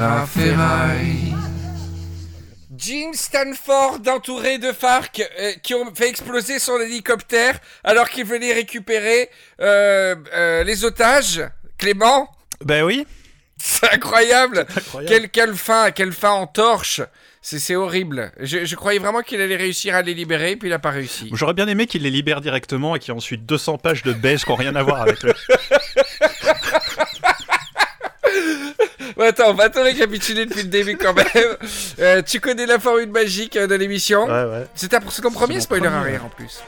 à ferraille. Jim Stanford entouré de FARC euh, qui ont fait exploser son hélicoptère alors qu'il venait récupérer euh, euh, les otages. Clément? Ben oui. C'est incroyable. incroyable. Quelle, quelle fin, quelle fin en torche. C'est c'est horrible. Je, je croyais vraiment qu'il allait réussir à les libérer, puis il n'a pas réussi. J'aurais bien aimé qu'il les libère directement et qu'il y ait ensuite 200 pages de baisse qui n'ont rien à voir avec le. Attends, on va te récapituler depuis le début quand même. Euh, tu connais la formule magique euh, de l'émission Ouais, ouais. C'est ton premier spoiler premier, arrière en plus.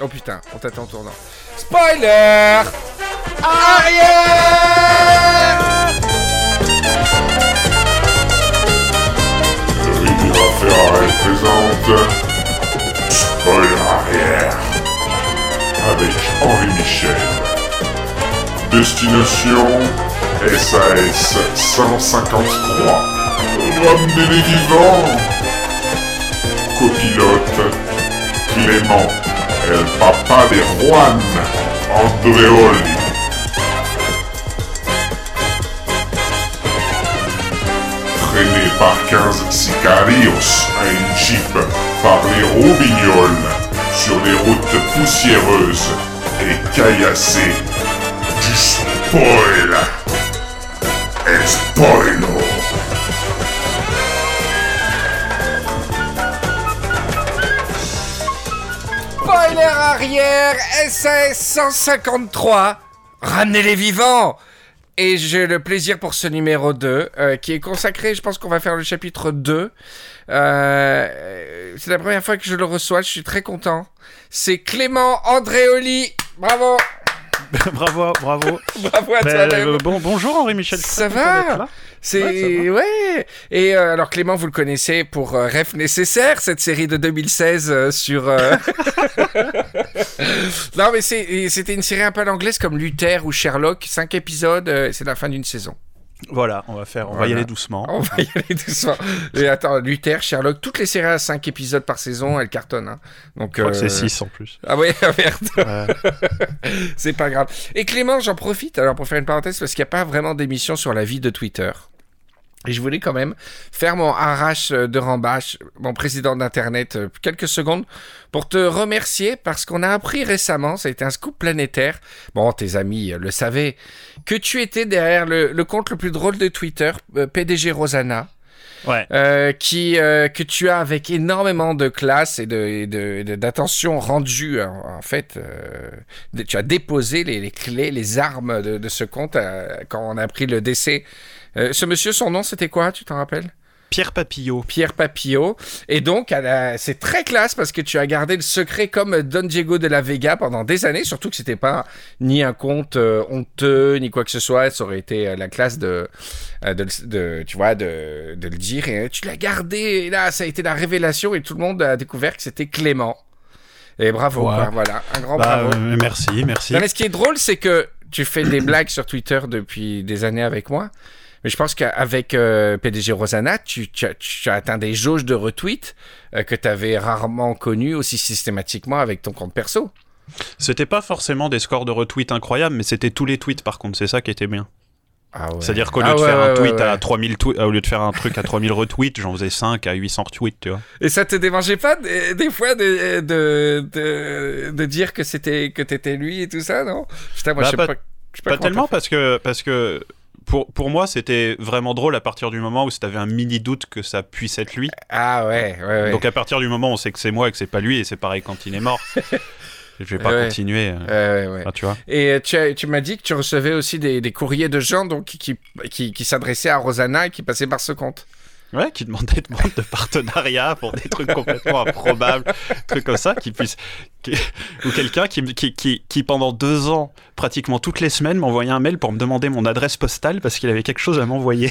Oh putain, on t'attend en tournant. Spoiler arrière présente Spoiler arrière avec Henri Michel. Destination SAS 153. Ramenez les vivants. Copilote Clément, el papa de Juan Andreoli. traîné par 15 sicarios à une jeep par les roubignoles sur les routes poussiéreuses et caillassées du spoil. Et spoilo. Spoiler arrière SAS 153 Ramenez les vivants Et j'ai le plaisir pour ce numéro 2 euh, qui est consacré, je pense qu'on va faire le chapitre 2. Euh, c'est la première fois que je le reçois, je suis très content. C'est Clément Andréoli. Bravo bravo, bravo. Bravo à Ben, euh, bon, bonjour Henri Michel. Ça va. C'est Ouais, ouais, Et euh, alors Clément, vous le connaissez pour euh, Rêve nécessaire, cette série de 2016 euh, sur. euh, non mais c'était une série un peu à l'anglaise comme Luther ou Sherlock, cinq épisodes, euh, c'est la fin d'une saison. Voilà, on va faire, on va y aller doucement. On va y aller doucement. Et attends, Luther, Sherlock, toutes les séries à 5 épisodes par saison, elles cartonnent. hein. Donc Je crois que euh, c'est 6 en plus. Ah ouais, merde. Ouais. C'est pas grave. Et Clément, j'en profite alors pour faire une parenthèse parce qu'il n'y a pas vraiment d'émission sur la vie de Twitter. Et je voulais quand même faire mon arrache de Rambache, mon président d'Internet, euh, quelques secondes pour te remercier parce qu'on a appris récemment, ça a été un scoop planétaire, bon, tes amis euh, le savaient, que tu étais derrière le, le compte le plus drôle de Twitter, euh, PDG Rosanna. Ouais. Euh, qui euh, que tu as avec énormément de classe et de et de- de- d'attention rendue en, en fait euh, tu as déposé les, les clés les armes de, de ce compte quand on a appris le décès Euh, ce monsieur son nom c'était quoi tu t'en rappelles? Pierre Papillot. Pierre Papillot et donc c'est très classe parce que tu as gardé le secret comme Don Diego de la Vega pendant des années surtout que c'était pas ni un compte euh, honteux ni quoi que ce soit ça aurait été euh, la classe de de, le- de- tu vois de, de le dire et tu l'as gardé et là ça a été la révélation et tout le monde a découvert que c'était Clément et bravo Ouais. voilà un grand Bah, bravo euh, merci, merci. non, mais ce qui est drôle, c'est que tu fais des blagues sur Twitter depuis des années avec moi. Mais je pense qu'avec euh, PDG Rosanna, tu, tu as, tu as atteint des jauges de retweets euh, que tu avais rarement connues aussi systématiquement avec ton compte perso. C'était pas forcément des scores de retweets incroyables, mais c'était tous les tweets par contre, c'est ça qui était bien. Ah ouais. C'est-à-dire qu'au lieu Ah de ouais, faire un tweet à ouais. 3000 twe- euh, au lieu de faire un truc à 3000 retweets, j'en faisais 5 à 800 retweets, tu vois. Et ça te démangeait pas des, des fois de, de, de, de dire que c'était que t'étais lui et tout ça, non? Putain, moi Bah, je sais pas- pas. Pas tellement parce que parce que pour, pour moi, c'était vraiment drôle à partir du moment où tu avais un mini doute que ça puisse être lui. Ah ouais, ouais, ouais. Donc à partir du moment où on sait que c'est moi et que c'est pas lui, et c'est pareil quand il est mort. je vais pas Ouais. continuer. euh, Ouais, ouais, ouais. enfin, tu vois. Et euh, tu, tu m'as dit que tu recevais aussi des, des courriers de gens donc, qui, qui, qui s'adressaient à Rosanna et qui passaient par ce compte. Ouais, qui demandait de de partenariat pour des trucs complètement improbables, trucs comme ça, qui puisse, qui- ou quelqu'un qui, qui, qui, qui pendant deux ans, pratiquement toutes les semaines, m'envoyait un mail pour me demander mon adresse postale parce qu'il avait quelque chose à m'envoyer.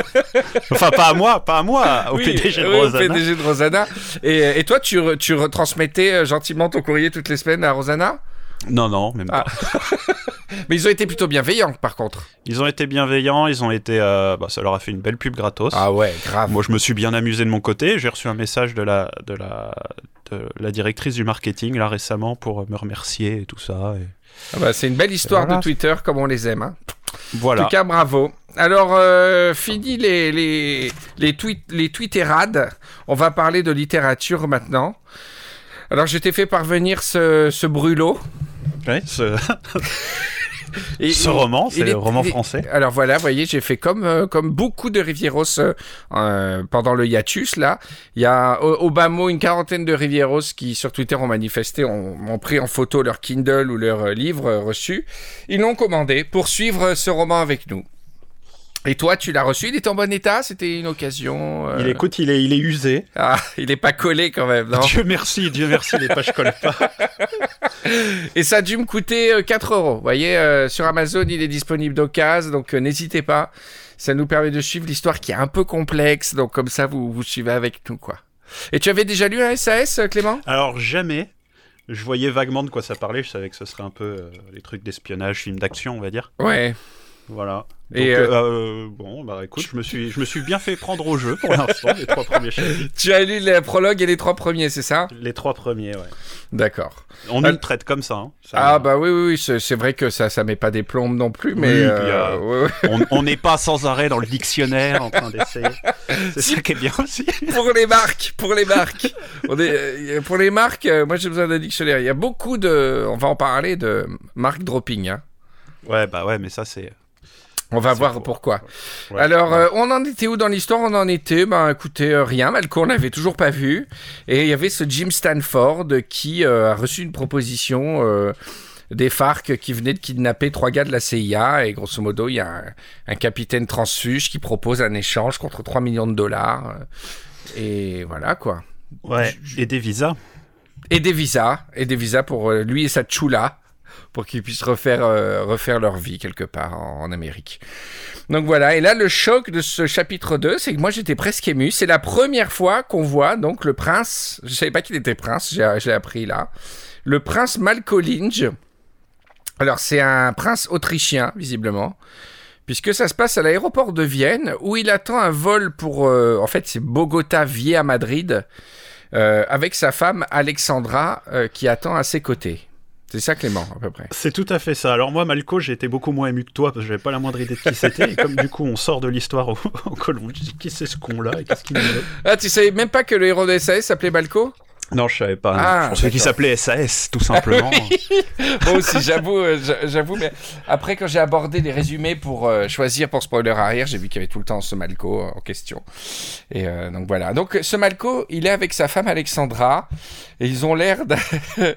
enfin, pas à moi, pas à moi, au Oui, PDG de oui, au Rosanna. PDG de Rosanna. Et, et toi, tu, tu retransmettais euh, gentiment ton courrier toutes les semaines à Rosanna Non, non, même Ah. pas. Mais ils ont été plutôt bienveillants, par contre. Ils ont été bienveillants, ils ont été, euh, bah, ça leur a fait une belle pub gratos. Ah ouais, grave. Moi, je me suis bien amusé de mon côté. J'ai reçu un message de la, de la, de la directrice du marketing là récemment pour me remercier et tout ça. et Ah bah, c'est une belle histoire Voilà. de Twitter, comme on les aime. hein. En Voilà. tout cas, bravo. Alors, euh, fini les, les, les, tweets, les tweetérades. On va parler de littérature maintenant. Alors, je t'ai fait parvenir ce, ce brûlot. Ce, Et- ce roman, c'est le roman français. Alors voilà, vous voyez, j'ai fait comme, euh, comme beaucoup de Rivieros euh, euh, pendant le hiatus, là. Il y a au, mot une quarantaine de Rivieros qui, sur Twitter, ont manifesté, ont, ont pris en photo leur Kindle ou leur livre reçu. Ils l'ont commandé pour suivre ce roman avec nous. Et toi, tu l'as reçu, il était en bon état C'était une occasion euh, Il écoute, il est, il est usé. Ah, il est pas collé quand même, non? Dieu merci, Dieu merci, les pages collent pas. Et ça a dû me coûter euh, 4 euros. Vous voyez, euh, sur Amazon, il est disponible d'occasion, donc euh, n'hésitez pas. Ça nous permet de suivre l'histoire qui est un peu complexe, donc comme ça, vous, vous suivez avec nous, quoi. Et tu avais déjà lu un SAS, euh, Clément? Alors jamais, je voyais vaguement de quoi ça parlait, je savais que ce serait un peu euh, les trucs d'espionnage, films d'action, on va dire. Ouais. Voilà. Donc, Et, euh, euh, bon, bah écoute, je me suis, je me suis bien fait prendre au jeu pour l'instant, les trois premiers chapitres. Tu as lu le prologue et les trois premiers, c'est ça? Les trois premiers, ouais. D'accord. On nous le traite comme ça. hein. Ça- Ah bah oui, oui, oui, c'est vrai que ça, ça met pas des plombes non plus, mais... Oui, puis, euh, euh, ouais, ouais. On n'est pas sans arrêt dans le dictionnaire en train d'essayer. C'est ça qui est bien aussi. pour les marques, pour les marques. On est, euh, pour les marques, euh, moi j'ai besoin d'un dictionnaire. Il y a beaucoup de, on va en parler de marque dropping. Hein. Ouais, bah ouais, mais ça c'est. On va voir pour- pourquoi. Ouais. Alors, euh, on en était où dans l'histoire? On en était, ben écoutez, euh, rien. Malco, on l'avait toujours pas vu. Et il y avait ce Jim Stanford qui euh, a reçu une proposition euh, des FARC qui venaient de kidnapper trois gars de la CIA. Et grosso modo, il y a un, un capitaine transfuge qui propose un échange contre 3 millions de dollars. Et voilà quoi. Ouais. Et des visas? Et des visas. Et des visas pour lui et sa chula. Pour qu'ils puissent refaire, euh, refaire leur vie quelque part en, Amérique. Donc voilà. Et là, le choc de ce chapitre 2, c'est que moi j'étais presque ému. C'est la première fois qu'on voit donc le prince. Je savais pas qu'il était prince. J'ai appris là. Le prince Malkolinge. Alors c'est un prince autrichien, visiblement. Puisque ça se passe à l'aéroport de Vienne, où il attend un vol pour... euh, en fait, c'est Bogota via Madrid, euh, avec sa femme Alexandra, qui attend à ses côtés. C'est ça, Clément, à peu près. C'est tout à fait ça. Alors moi, Malco, j'ai été beaucoup moins ému que toi parce que j'avais pas la moindre idée de qui c'était. Et comme du coup, on sort de l'histoire au, au Colombie, je dis qui c'est ce con-là et qu'est-ce qu'il Ah, tu savais même pas que le héros de SAS s'appelait Balco Non, je savais pas. Ah, je pensais qu'il s'appelait SAS, tout simplement. Moi aussi, j'avoue, euh, j'a- j'avoue, mais après, quand j'ai abordé les résumés pour euh, choisir pour spoiler arrière, j'ai vu qu'il y avait tout le temps ce Malco euh, en question. Et euh, donc voilà. Donc ce Malco, il est avec sa femme Alexandra, et ils ont l'air d'un...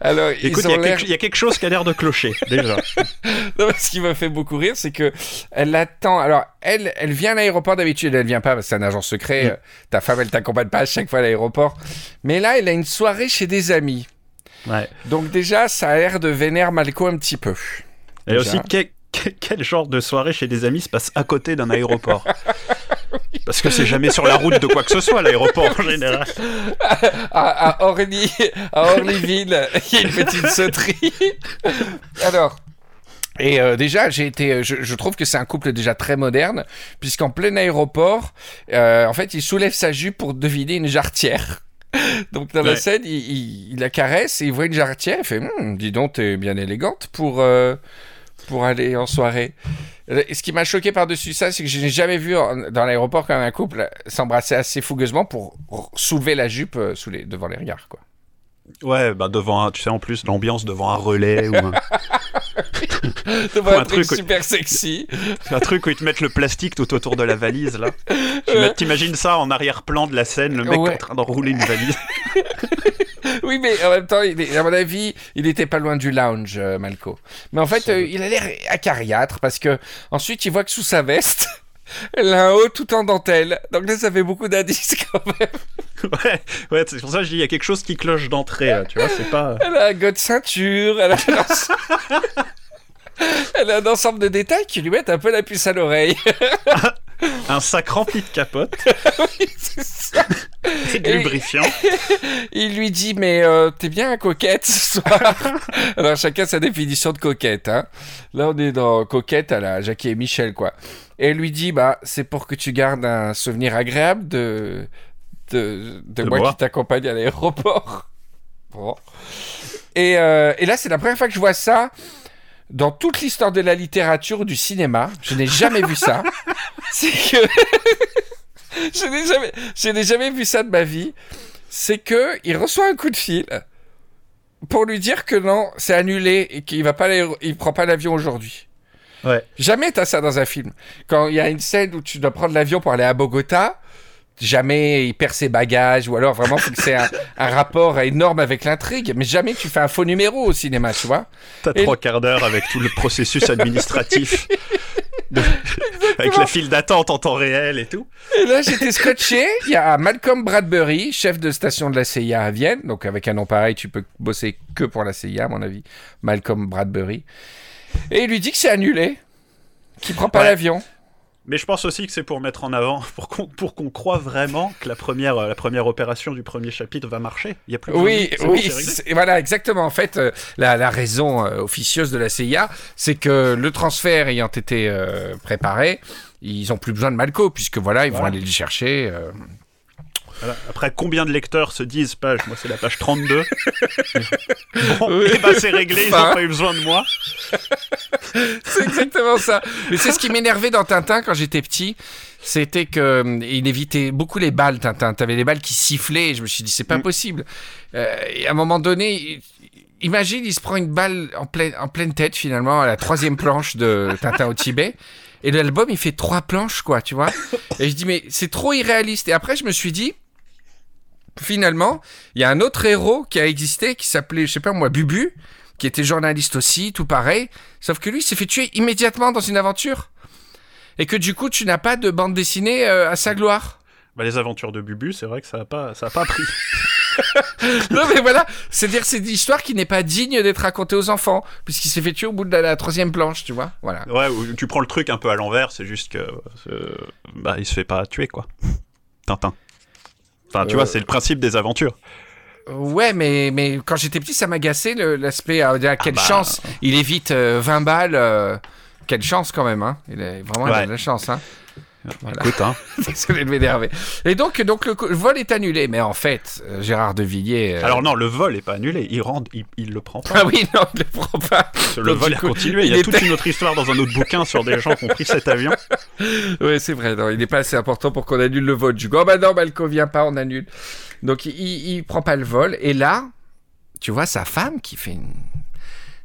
Alors, Écoute, il y, a quelque- il y a quelque chose qui a l'air de clocher, déjà. Non, mais ce qui me fait beaucoup rire, c'est que elle attend. Alors, elle, elle vient à l'aéroport d'habitude. Elle vient pas parce que c'est un agent secret. Mm. Ta femme, elle t'accompagne pas à chaque fois à l'aéroport. Mais là, elle a une soirée chez des amis. Ouais. Donc déjà, ça a l'air de vénère Malco un petit peu. Et Déjà. aussi, quel, genre de soirée chez des amis se passe à côté d'un aéroport Parce que c'est jamais sur la route de quoi que ce soit, l'aéroport en général. À, à Orly, à Orlyville, il y a une petite sauterie. Alors. Et euh, déjà, j'ai été, je, je trouve que c'est un couple déjà très moderne, puisqu'en plein aéroport, euh, en fait, il soulève sa jupe pour deviner une jarretière. Donc dans la scène, il, il- il la caresse et il voit une jarretière. Il fait, Hum, dis donc, t'es bien élégante pour euh, pour aller en soirée. Et ce qui m'a choqué par-dessus ça, c'est que je n'ai jamais vu en- dans l'aéroport quand même un couple s'embrasser assez fougueusement pour soulever la jupe euh, sous les, devant les regards, quoi. Ouais, bah devant un, tu sais, en plus, l'ambiance devant un relais ou un, Devant un, un truc, super sexy. un truc où ils te mettent le plastique tout autour de la valise, là. Tu mets- T'imagines ça en arrière-plan de la scène, le mec Ouais. en train d'enrouler une valise. Oui, mais en même temps, il est- à mon avis, il était pas loin du lounge, euh, Malco. Mais en fait, euh, il a l'air acariâtre parce que ensuite, il voit que sous sa veste, elle a un haut tout en dentelle. Donc là, ça fait beaucoup d'indices quand même. Ouais, ouais c'est pour ça que je dis, il y a quelque chose qui cloche d'entrée, tu vois, c'est pas... Elle a un de ceinture, elle a. elle a un ensemble de détails qui lui mettent un peu la puce à l'oreille. Un sac rempli de capotes Oui, c'est ça. et de Et- lubrifiant. Il lui dit mais euh, t'es bien coquette ce soir. Alors chacun sa définition de coquette. Hein. Là on est dans coquette à la Jackie et Michel quoi. Et elle lui dit bah c'est pour que tu gardes un souvenir agréable de de, de De moi moi. qui t'accompagne à l'aéroport. Bon. Et, euh, et là c'est la première fois que je vois ça. Dans toute l'histoire de la littérature ou du cinéma. Je n'ai jamais vu ça. C'est que je n'ai jamais, je n'ai jamais vu ça de ma vie. C'est que il reçoit un coup de fil pour lui dire que non, c'est annulé et qu'il va pas, aller- il prend pas l'avion aujourd'hui. Ouais. Jamais t'as ça dans un film. Quand il y a une scène où tu dois prendre l'avion pour aller à Bogota, jamais il perd ses bagages ou alors vraiment c'est un, un rapport énorme avec l'intrigue. Mais jamais tu fais un faux numéro au cinéma, tu vois. T'as Et- trois quarts d'heure avec tout le processus administratif. de- avec la file d'attente en temps réel et tout. Et là, j'étais scotché. Il y a Malcolm Bradbury, chef de station de la CIA à Vienne. Donc, avec un nom pareil, tu peux bosser que pour la CIA, à mon avis. Malcolm Bradbury. Et il lui dit que c'est annulé, qu'il prend pas Ouais. l'avion. Mais je pense aussi que c'est pour mettre en avant, pour qu'on pour qu'on croie vraiment que la première, euh, la première opération du premier chapitre va marcher. Il y a plus Oui, de- bon, oui, voilà, exactement. En fait, euh, la, la raison euh, officieuse de la CIA, c'est que le transfert ayant été préparé, ils ont plus besoin de Malco, puisque voilà, ils vont aller le chercher. Voilà. Après, combien de lecteurs se disent page Moi, c'est la page 32. bon, Oui. et bah, c'est réglé, ils n'ont pas eu besoin de moi. C'est exactement ça. Mais c'est ce qui m'énervait dans Tintin quand j'étais petit. C'était que euh, il évitait beaucoup les balles, Tintin. T'avais les balles qui sifflaient. Et je me suis dit, c'est pas Mm. possible. Euh, et à un moment donné, imagine, il se prend une balle en pleine, en pleine tête, finalement, à la troisième planche de Tintin au Tibet. Et l'album, il fait trois planches, quoi, tu vois. Et je dis, mais c'est trop irréaliste. Et après, je me suis dit, finalement, il y a un autre héros qui a existé, qui s'appelait, je sais pas moi, Bubu, qui était journaliste aussi, tout pareil. Sauf que lui, s'est fait tuer immédiatement dans une aventure. Et que du coup, tu n'as pas de bande dessinée euh, à sa gloire. Bah, les aventures de Bubu, c'est vrai que ça n'a pas, ça a pas pris. non, mais voilà. C'est-à-dire, c'est une histoire qui n'est pas digne d'être racontée aux enfants. Puisqu'il s'est fait tuer au bout de la, la troisième planche, tu vois. Voilà. Ouais, ou tu prends le truc un peu à l'envers, c'est juste que. euh, bah, il se fait pas tuer, quoi. Tintin. Enfin, tu Euh. vois, c'est le principe des aventures. Ouais, mais, mais quand j'étais petit, ça m'agaçait l'aspect. ah, ah, quelle bah. chance Il évite euh, 20 balles. euh, quelle chance quand même, hein. Il a vraiment il a Ouais. de la chance, hein. Voilà. Écoute, hein. Désolé de m'énerver. Et donc, donc le, vol est annulé. Mais en fait, euh, Gérard de Villiers. euh, Alors non, le vol est pas annulé, il rentre, il, il le prend pas. Ah oui, non, il le prend pas. le donc, vol a coup, continué, il y il a était- toute une autre histoire dans un autre bouquin sur des gens qui ont pris cet avion. Oui, c'est vrai. Non, il n'est pas assez important pour qu'on annule le vol. Du coup, oh bah non, Malco vient pas, on annule. Donc, il, il, il prend pas le vol. Et là, tu vois sa femme qui fait une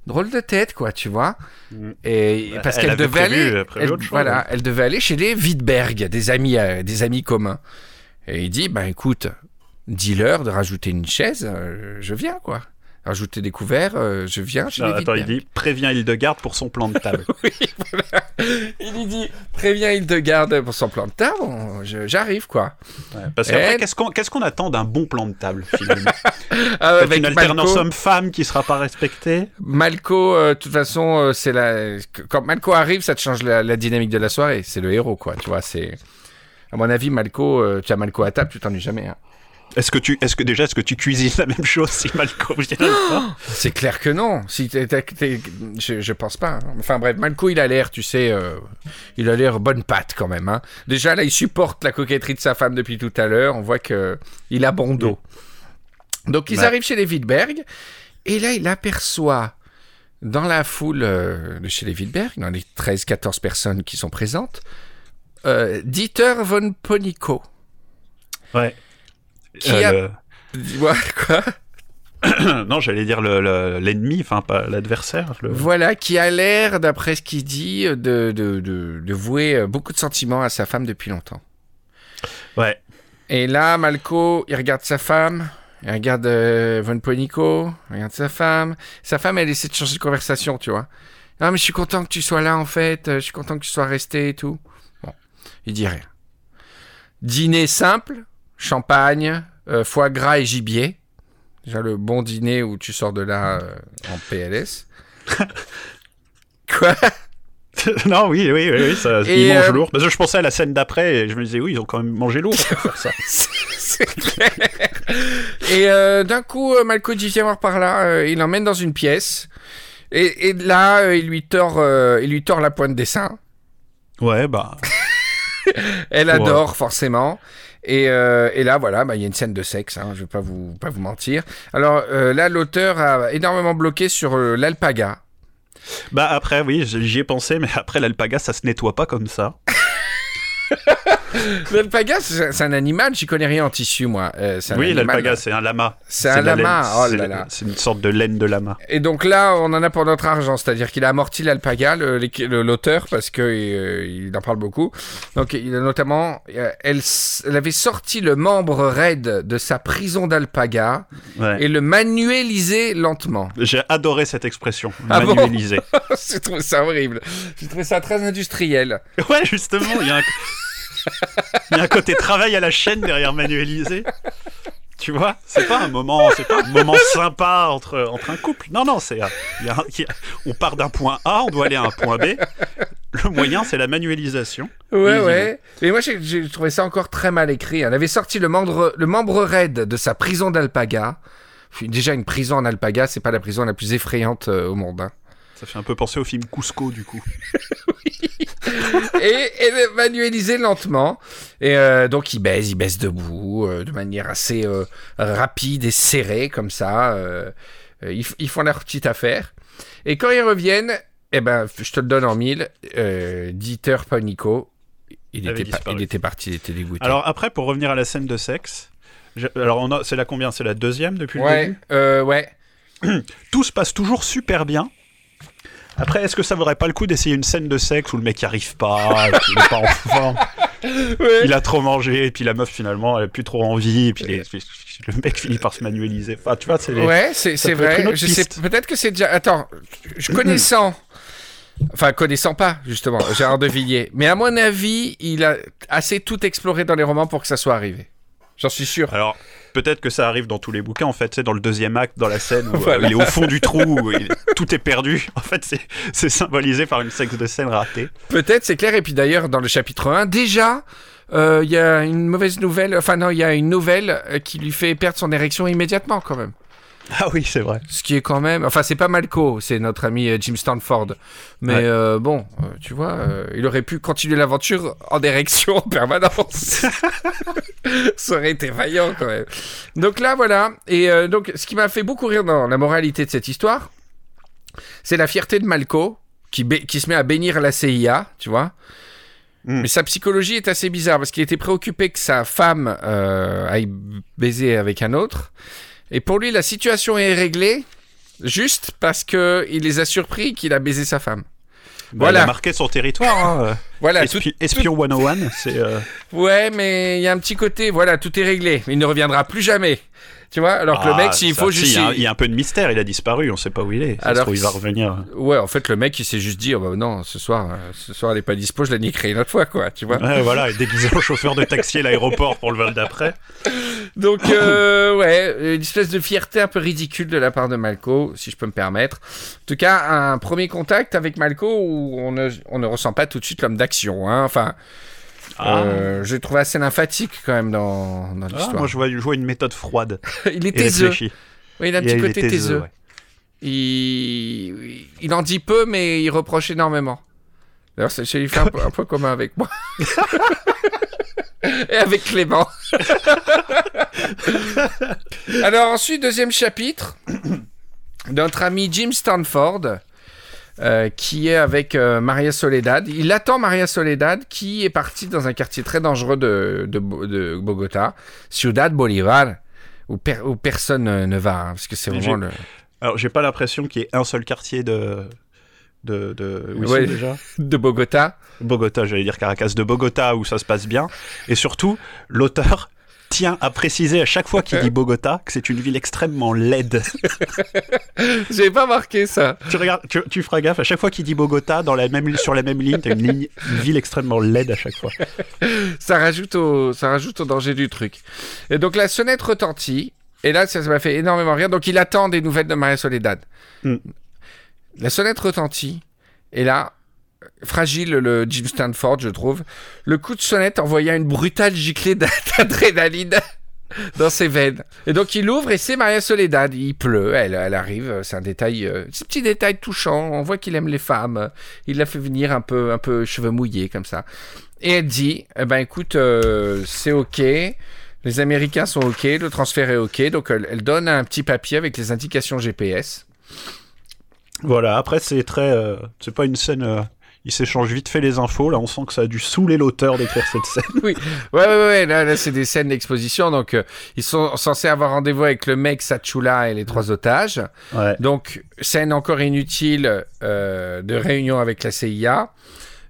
drôle de tête, quoi, tu vois. Mm. Et Bah, parce elle qu'elle devait prévu- aller, prévu elle- chose, voilà, elle devait aller chez les Wittberg, des amis, euh, des amis communs. Et il dit, bah écoute, dis-leur de rajouter une chaise, euh, je viens, quoi. Rajouter des couverts, euh, je viens chez Non, les attends, il dit préviens Hildegarde pour son plan de table. Oui, voilà. Il lui dit, préviens Hildegarde pour son plan de table, j'arrive, quoi. Ouais, parce qu'après, qu'est-ce qu'on attend d'un bon plan de table finalement Ah, Peut-être une alternance Malco, homme-femme qui sera pas respectée Malco, euh, de toute façon, euh, c'est la. Quand Malco arrive, ça te change la, la dynamique de la soirée. C'est le héros, quoi. Tu vois, c'est. À mon avis, Malco, euh, tu as Malco à table, tu t'ennuies jamais. hein. Est-ce que tu, est-ce que déjà, est-ce que tu cuisines la même chose si Malco vient pas C'est clair que non. Si t'es- t'es- t'es- je, je pense pas. hein. Enfin bref, Malco, il a l'air, tu sais, euh, il a l'air bonne patte quand même. hein. Déjà là, il supporte la coquetterie de sa femme depuis tout à l'heure. On voit que il a bon dos. Donc ils Ouais. arrivent chez les Wittberg et là, il aperçoit dans la foule euh, de chez les Wittberg, dans les 13-14 personnes qui sont présentes, euh, Dieter von Ponico. Ouais. Qui Euh, Dis-moi, quoi le- non, j'allais dire le- le- l'ennemi, enfin pas l'adversaire. le- Voilà, qui a l'air, d'après ce qu'il dit, de, de, de, de vouer euh, beaucoup de sentiments à sa femme depuis longtemps. Ouais. Et là, Malco, il regarde sa femme, il regarde euh, Von Ponico, il regarde sa femme. Sa femme, elle essaie de changer de conversation, tu vois. Ah, mais je suis content que tu sois là, en fait, je suis content que tu sois resté et tout. Bon, il dit rien. Dîner simple, champagne, euh, foie gras et gibier. Déjà le bon dîner où tu sors de là euh, en PLS. Quoi? Non, oui, oui, oui, oui, ça, ils mangent euh, lourd. Parce que je pensais à la scène d'après et je me disais, oui, ils ont quand même mangé lourd pour faire ça. C'est clair. Et euh, d'un coup, Malco dit viens voir par là. Euh, il l'emmène dans une pièce. Et, et là, il lui tord, il lui tord la pointe des seins. Ouais, bah. Elle Ouais. adore forcément. Et, euh, et là, voilà, bah, il y a une scène de sexe. Hein, je vais pas vous pas vous mentir. Alors euh, là, l'auteur a énormément bloqué sur euh, l'alpaga. Bah après, oui, j'y ai pensé, mais après l'alpaga, ça se nettoie pas comme ça. L'alpaga, c'est un animal, j'y connais rien en tissu, moi. Euh, Oui, l'alpaga, c'est un lama. C'est un la lama, oh C'est- là là. C'est une sorte de laine de lama. Et donc là, on en a pour notre argent, c'est-à-dire qu'il a amorti l'alpaga, l'auteur, parce que euh, il en parle beaucoup. Donc il a notamment, euh, elle, avait sorti le membre raide de sa prison d'alpaga Ouais. et le manualisé lentement. J'ai adoré cette expression, Ah bon. J'ai trouvé ça horrible. J'ai trouvé ça très industriel. ouais, justement, il y, a un... il y a un côté travail à la chaîne derrière manualisé. Tu vois, c'est pas un moment, c'est pas un moment sympa entre, entre un couple. Non, non, c'est, il y a un- il y a- on part d'un point A, on doit aller à un point B. Le moyen, c'est la manualisation. Ouais, Oui, ouais. Mais moi, j'ai trouvé ça encore très mal écrit. Elle avait sorti le membre, le membre raide de sa prison d'alpaga. Déjà, une prison en alpaga, c'est pas la prison la plus effrayante euh, au monde. hein. Ça fait un peu penser au film Cusco, du coup. et elle est manualisée lentement. Et euh, donc, il baise, il baise debout, euh, de manière assez euh, rapide et serrée, comme ça. ils, font leur petite affaire. Et quand ils reviennent, eh ben, je te le donne en mille, Dieter Panico, il était, il était parti, il était dégoûté. Alors après, pour revenir à la scène de sexe, je- alors c'est la combien? C'est la deuxième depuis le début? ouais. Tout se passe toujours super bien. Après, est-ce que ça vaudrait pas le coup d'essayer une scène de sexe où le mec y arrive pas, il est pas en forme, il a trop mangé, et puis la meuf finalement elle a plus trop envie, et puis les- le mec finit par se manualiser. Enfin, tu vois, c'est les... Ouais, c'est vrai. Je sais peut-être que c'est déjà. Attends, je connaissant. Enfin, connaissant pas, justement, Gérard de Villiers. Mais à mon avis, il a assez tout exploré dans les romans pour que ça soit arrivé. J'en suis sûr. Alors, peut-être que ça arrive dans tous les bouquins, en fait, c'est dans le deuxième acte, dans la scène où euh, il est au fond du trou, où il- tout est perdu. En fait, c'est- c'est symbolisé par une sexe de scène ratée. Peut-être, c'est clair. Et puis d'ailleurs, dans le chapitre 1, déjà, euh, il y a une mauvaise nouvelle. Enfin, non, il y a une nouvelle euh, qui lui fait perdre son érection immédiatement, quand même. Ah oui, c'est vrai. Ce qui est quand même. Enfin, c'est pas Malco, c'est notre ami euh, Jim Stanford. Mais Ouais. euh, bon, euh, tu vois, euh, il aurait pu continuer l'aventure en érection en permanence. Ça aurait été vaillant quand même. Donc là, voilà. Et donc, ce qui m'a fait beaucoup rire dans la moralité de cette histoire, c'est la fierté de Malco qui, se met à bénir la CIA, tu vois. Mm. Mais sa psychologie est assez bizarre parce qu'il était préoccupé que sa femme aille baiser avec un autre. Et pour lui, la situation est réglée juste parce que il les a surpris qu'il a baisé sa femme. Bah, Voilà. Il a marqué son territoire. hein, euh. Voilà, Espi- tout- Espion 101, c'est. euh, Ouais, mais il y a un petit côté, voilà, tout est réglé. Il ne reviendra plus jamais. Tu vois, alors que le ah, mec, s'il ça, faut juste. Il y, a un- il y a un peu de mystère, il a disparu, on sait pas où il est. Ça se Alors trouve, il va revenir. Ouais, en fait, le mec, il s'est juste dit, oh, bah, non, ce soir, euh, ce soir, elle est pas dispo, je la niquerai une autre fois, quoi, tu vois. Ouais, voilà, et déguisé en chauffeur de taxi à l'aéroport pour le vol d'après. Donc, euh, ouais, une espèce de fierté un peu ridicule de la part de Malco, si je peux me permettre. En tout cas, un premier contact avec Malco où on ne, on ne ressent pas tout de suite l'homme d'action, hein. Enfin, Ah. euh, j'ai trouvé assez lymphatique quand même dans, dans Ah, l'histoire. moi, je vois, je vois une méthode froide il est taiseux. Oui, il a un Et petit côté taiseux. ouais. Il... il en dit peu, mais il reproche énormément. D'ailleurs, c'est fait un, peu- un point commun avec moi. Et avec Clément. Alors ensuite, deuxième chapitre. Notre ami Jim Stanford, euh, qui est avec euh, Maria Soledad. Il attend Maria Soledad, qui est partie dans un quartier très dangereux de, de, Bo- de Bogota, Ciudad Bolivar, où, per- où personne euh, ne va, hein, parce que c'est vraiment le... Alors, j'ai pas l'impression qu'il y ait un seul quartier de. de, de... où ils Ouais. sont déjà de Bogota. Bogota, j'allais dire Caracas, de Bogota où ça se passe bien. Et surtout, l'auteur tient à préciser à chaque fois qu'il dit Bogota que c'est une ville extrêmement laide. J'avais pas marqué ça. tu, regardes, tu, tu feras gaffe, à chaque fois qu'il dit Bogota, dans la même, sur la même ligne, t'as une, ligne, une ville extrêmement laide à chaque fois. Ça rajoute au, ça rajoute au danger du truc. Et donc la sonnette retentit. Et là, ça ça m'a fait énormément rire. Donc il attend des nouvelles de Maria Soledad. Mm. La sonnette retentit. Et là, fragile le Jim Stanford, je trouve. Le coup de sonnette envoya une brutale giclée d'adrénaline dans ses veines. Et donc il ouvre et c'est Maria Soledad. Il pleut, elle, elle arrive. C'est un détail, euh, c'est un petit détail touchant. On voit qu'il aime les femmes. Il la fait venir un peu, un peu cheveux mouillés comme ça. Et elle dit, eh ben écoute, euh, c'est ok. Les Américains sont ok, le transfert est ok. Donc elle, donne un petit papier avec les indications GPS. Voilà, après c'est très... euh, c'est pas une scène... ils s'échangent vite fait les infos, là on sent que ça a dû saouler l'auteur d'écrire cette scène. Ouais, ouais, ouais, là, là c'est des scènes d'exposition. Donc, euh, ils sont censés avoir rendez-vous avec le mec Satchula et les trois otages. Ouais. Donc, scène encore inutile euh, de réunion avec la CIA.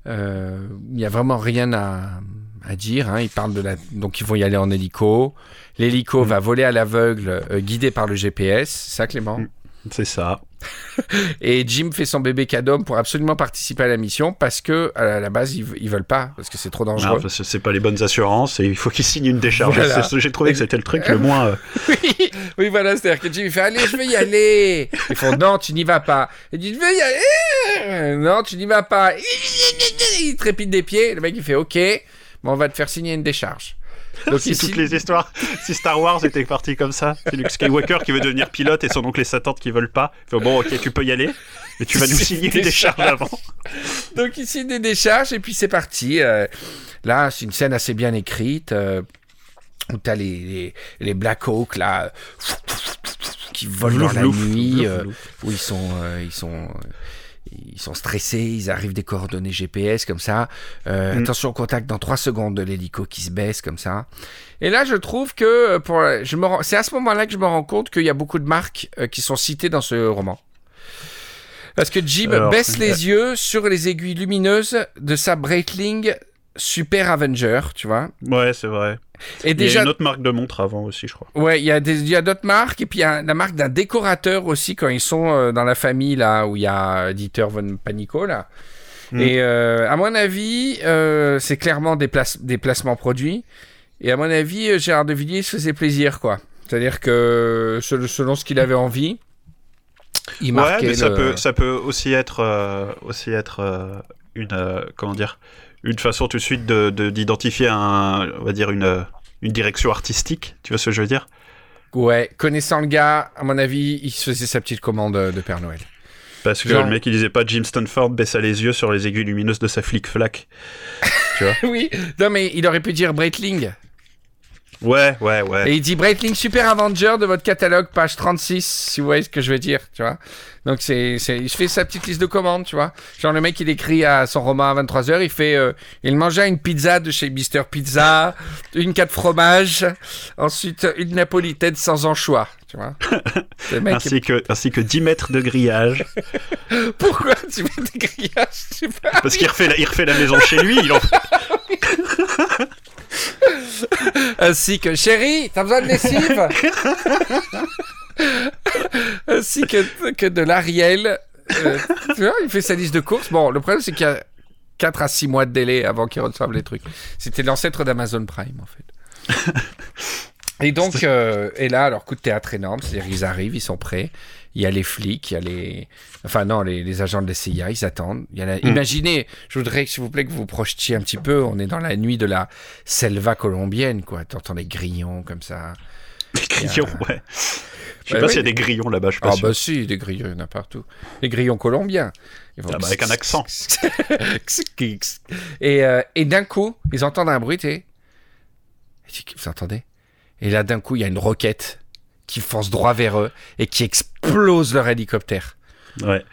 Euh, Il n'y a vraiment rien à, à dire. Hein. Ils parlent de la... Donc, ils vont y aller en hélico. L'hélico Mm. va voler à l'aveugle, guidé par le GPS. C'est ça, Clément? Mm. C'est ça. Et Jim fait son bébé cadeau pour absolument participer à la mission parce que, à la base, ils, ils veulent pas, parce que c'est trop dangereux. Non, parce que c'est pas les bonnes assurances et il faut qu'il signe une décharge. Voilà. J'ai trouvé que c'était le truc le moins... euh, Oui, oui, voilà, c'est-à-dire que Jim il fait Allez, je veux y aller. Ils font Non, tu n'y vas pas. Il dit Je veux y aller. Non, tu n'y vas pas. Il trépide des pieds. Le mec il fait Ok, mais on va te faire signer une décharge. Donc si toutes les histoires, si Star Wars était parti comme ça, c'est Luke Skywalker qui veut devenir pilote et son oncle et sa tante qui veulent pas. Il fait, bon, ok, tu peux y aller, mais tu vas nous signer des une décharge charges. avant. Donc il signe des décharges et puis c'est parti. Euh, là, c'est une scène assez bien écrite. euh, où t'as les, les, les Black Hawk là qui volent dans la nuit. euh, où ils sont, euh, ils sont, euh, ils sont stressés, ils arrivent des coordonnées GPS comme ça. Euh, Mm. Attention au contact dans 3 secondes de l'hélico qui se baisse comme ça. Et là, je trouve que euh, pour, je me rends- c'est à ce moment-là que je me rends compte qu'il y a beaucoup de marques euh, qui sont citées dans ce roman. Parce que Jim Alors, baisse les yeux sur les aiguilles lumineuses de sa Breitling Super Avenger, tu vois. Ouais, c'est vrai. Et Il y a une autre marque de montre avant aussi, je crois. Ouais, il y a des, il y a d'autres marques et puis il y a la marque d'un décorateur aussi quand ils sont euh, dans la famille là où il y a Dieter von Panico là. Mm. Et euh, à mon avis, euh, c'est clairement des, place- des placements produits. Et à mon avis, Gérard de Villiers se faisait plaisir quoi. C'est-à-dire que selon, ce qu'il avait envie, il Ouais, marquait mais ça le- peut, ça peut aussi être, euh, aussi être une, comment dire, une façon tout de suite de de- d'identifier un, on va dire une, une direction artistique. Tu vois ce que je veux dire? Ouais, connaissant le gars, à mon avis, il se faisait sa petite commande de Père Noël. Parce que Genre- le mec il disait pas Jim Stanford baissa les yeux sur les aiguilles lumineuses de sa flic flac. oui, non mais il aurait pu dire Breitling. Ouais, ouais, ouais. Et il dit Breitling Super Avenger de votre catalogue, page 36, si vous voyez ce que je veux dire, tu vois. Donc c'est, c'est, il fait sa petite liste de commandes, tu vois. Genre le mec il écrit à son roman à 23h, il fait, euh, il mangea une pizza de chez Mister Pizza, une 4 fromages, ensuite une napolitaine sans anchois, tu vois. Ainsi que, ainsi que 10 mètres de grillage. pourquoi tu mets des grillages super Parce qu'il refait, la, il refait la maison chez lui. Il en... Ainsi que chérie, t'as besoin de lessive? Ainsi que, que de l'Ariel. Euh, tu vois, il fait sa liste de courses. Bon, le problème, c'est qu'il y a 4 à 6 mois de délai avant qu'il reçoive les trucs. C'était l'ancêtre d'Amazon Prime, en fait. Et donc, euh, et là, alors coup de théâtre énorme, c'est-à-dire ils arrivent, ils sont prêts. Il y a les flics, il y a les, enfin non, les, les agents de la CIA, ils attendent. Il y a la- Imaginez, je voudrais s'il vous plaît que vous vous projetiez un petit peu. On est dans la nuit de la selva colombienne, quoi. T'entends les grillons comme ça. Les grillons, ouais. Je sais Bah pas oui. s'il y a des grillons là-bas, je suis pas Ah sûr. bah si, des grillons, il y en a partout. Les grillons colombiens. Ils Ah bah, avec un accent. et euh, et d'un coup, ils entendent un bruit, et vous entendez? Et là, d'un coup, il y a une roquette qui fonce droit vers eux et qui explose leur hélicoptère. Ouais.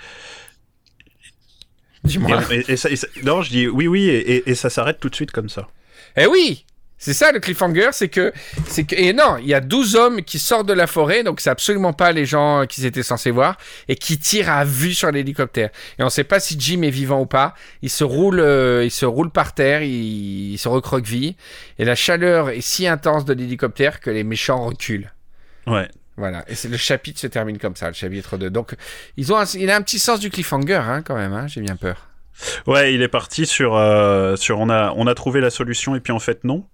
Dis-moi. Et, et- et ça- et ça- non, je dis oui, oui, et ça s'arrête tout de suite comme ça. Eh oui c'est ça le cliffhanger, c'est que, c'est que, et non, il y a 12 hommes qui sortent de la forêt, donc c'est absolument pas les gens qu'ils étaient censés voir, et qui tirent à vue sur l'hélicoptère. Et on sait pas si Jim est vivant ou pas. Il se roule, euh, il se roule par terre, il, il se recroqueville, et la chaleur est si intense de l'hélicoptère que les méchants reculent. Ouais. Voilà, et c'est le chapitre se termine comme ça, le chapitre 2. Donc, ils ont un, il a un petit sens du cliffhanger, hein, quand même, hein, j'ai bien peur. Ouais, il est parti sur, euh, sur on, a, on a trouvé la solution et puis en fait non.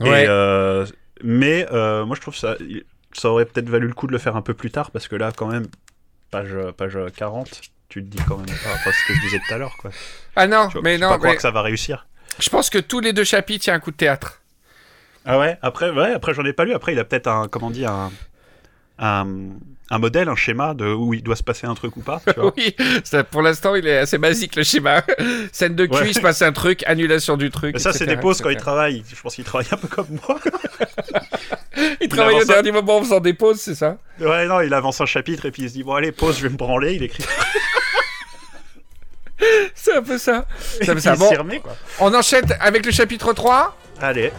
Ouais. Et, euh, mais euh, moi je trouve ça, ça aurait peut-être valu le coup de le faire un peu plus tard parce que là quand même, page, page 40, tu te dis quand même pas enfin, ce que je disais tout à l'heure. Quoi. Ah non, Tu vois, mais tu peux non, pas croire mais que ça va réussir. je pense que tous les deux chapitres, il y a un coup de théâtre. Ah ouais, après, ouais, après j'en ai pas lu. Après, il a peut-être un, comment dire, un, un, un modèle, un schéma de où il doit se passer un truc ou pas. Tu vois. Oui, ça, pour l'instant, il est assez basique le schéma. Scène de cul, Ouais. il se passe un truc, annulation du truc. Mais ça, c'est des pauses quand il travaille. Je pense qu'il travaille un peu comme moi. Il travaille au dernier moment en faisant des pauses, c'est ça? Ouais, non, il avance un chapitre et puis il se dit Bon, allez, pause, je vais me branler. Il écrit. C'est un peu ça. C'est un peu ça. Bon, remet, quoi. on enchaîne avec le chapitre 3. Allez.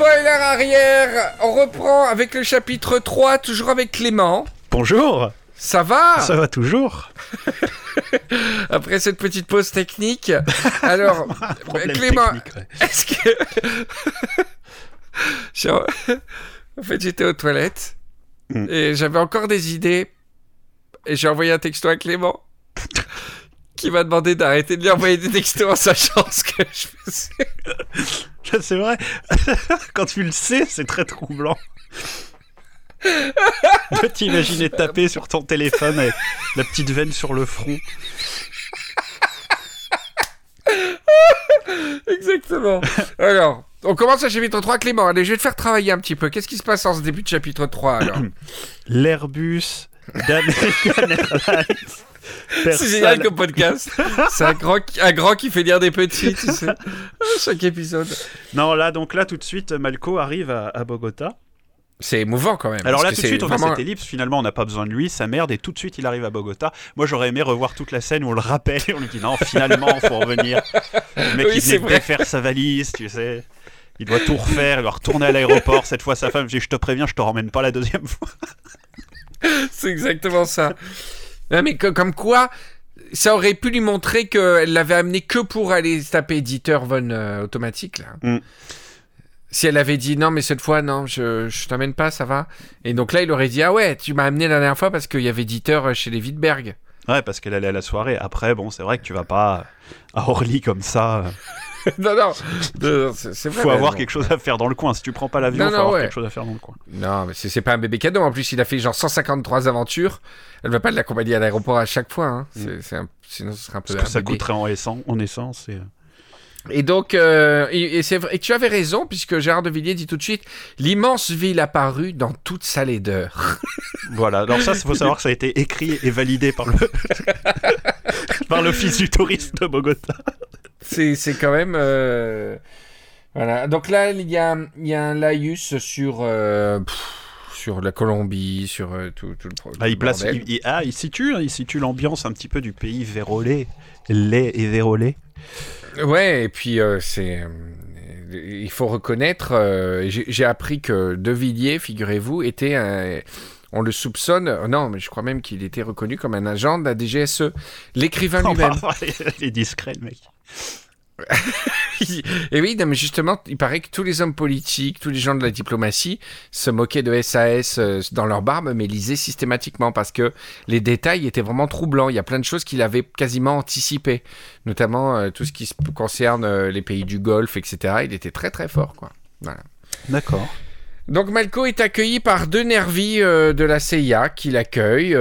Spoiler arrière, on reprend avec le chapitre 3, toujours avec Clément. Bonjour. Ça va? Ça va toujours Après cette petite pause technique. Alors, Clément, ouais. est-ce que... En fait, j'étais aux toilettes Mm. et j'avais encore des idées. Et j'ai envoyé un texto à Clément qui m'a demandé d'arrêter de lui envoyer des textos en sachant ce que je faisais. C'est vrai. Quand tu le sais, c'est très troublant. De t'imaginer taper sur ton téléphone avec la petite veine sur le front. Exactement. Alors, on commence à chapitre 3. Clément, allez, je vais te faire travailler un petit peu. Qu'est-ce qui se passe en ce début de chapitre 3 alors? L'Airbus d'American Airlines. C'est génial comme podcast. C'est un grand, qui- un grand qui fait lire des petits, tu sais. Chaque épisode. Non, là, donc là, tout de suite, Malco arrive à, à Bogota. C'est émouvant quand même. Alors là, tout de suite, on vraiment- cette ellipse. Finalement, on n'a pas besoin de lui, sa merde, et tout de suite, il arrive à Bogota. Moi, j'aurais aimé revoir toute la scène où on le rappelle et on lui dit non, finalement, faut revenir. Le mec, Oui, il défaire sa valise, tu sais. Il doit tout refaire, il doit retourner à l'aéroport. Cette fois, sa femme dit Je te préviens, je te ramène pas la deuxième fois. C'est exactement ça. Non, mais que- comme quoi, ça aurait pu lui montrer qu'elle l'avait amené que pour aller se taper éditeur Von euh, automatique là. Mm. Si elle avait dit non, mais cette fois non, je, je t'amène pas, ça va. Et donc là, il aurait dit ah ouais, tu m'as amené la dernière fois parce qu'il y avait éditeur euh, chez les Wittberg. Ouais, parce qu'elle allait à la soirée. Après, bon, c'est vrai que tu vas pas à Orly comme ça. non, non, vrai. Faut avoir quelque chose à faire dans le coin. Si tu prends pas l'avion, Non, faut avoir ouais. quelque chose à faire dans le coin. Non, mais c'est pas un bébé cadeau. En plus, il a fait genre 153 aventures. Elle va pas l'accompagner à l'aéroport à chaque fois. hein. Un- Sinon, ce serait un peu. Parce que ça bébé. coûterait en essence. En essence et... Et donc, euh, et, et c'est vrai, et tu avais raison, puisque Gérard de Villiers dit tout de suite l'immense ville apparue dans toute sa laideur. Voilà, alors ça, il faut savoir que ça a été écrit et validé par le par l'office du tourisme de Bogota. C'est c'est quand même. euh, Voilà. Donc là, il y a, y a un laïus sur. euh, pff, sur la Colombie, sur euh, tout, tout le pro- Ah, il place, il, il- ah, il situe, hein, il situe l'ambiance un petit peu du pays vérolé, lait et vérolé. Ouais, et puis euh, c'est. il faut reconnaître. euh, J'ai appris que De Villiers, figurez-vous, était un. On le soupçonne, non, mais je crois même qu'il était reconnu comme un agent de la DGSE, l'écrivain lui-même. il est discret, le mec. Et oui, non, mais justement, il paraît que tous les hommes politiques, tous les gens de la diplomatie se moquaient de SAS euh, dans leur barbe, mais lisaient systématiquement parce que les détails étaient vraiment troublants. Il y a plein de choses qu'il avait quasiment anticipées, notamment euh, tout ce qui concerne euh, les pays du Golfe, etc. Il était très très fort, quoi. Voilà. D'accord. Donc Malco est accueilli par deux nervis euh, de la CIA qui l'accueillent.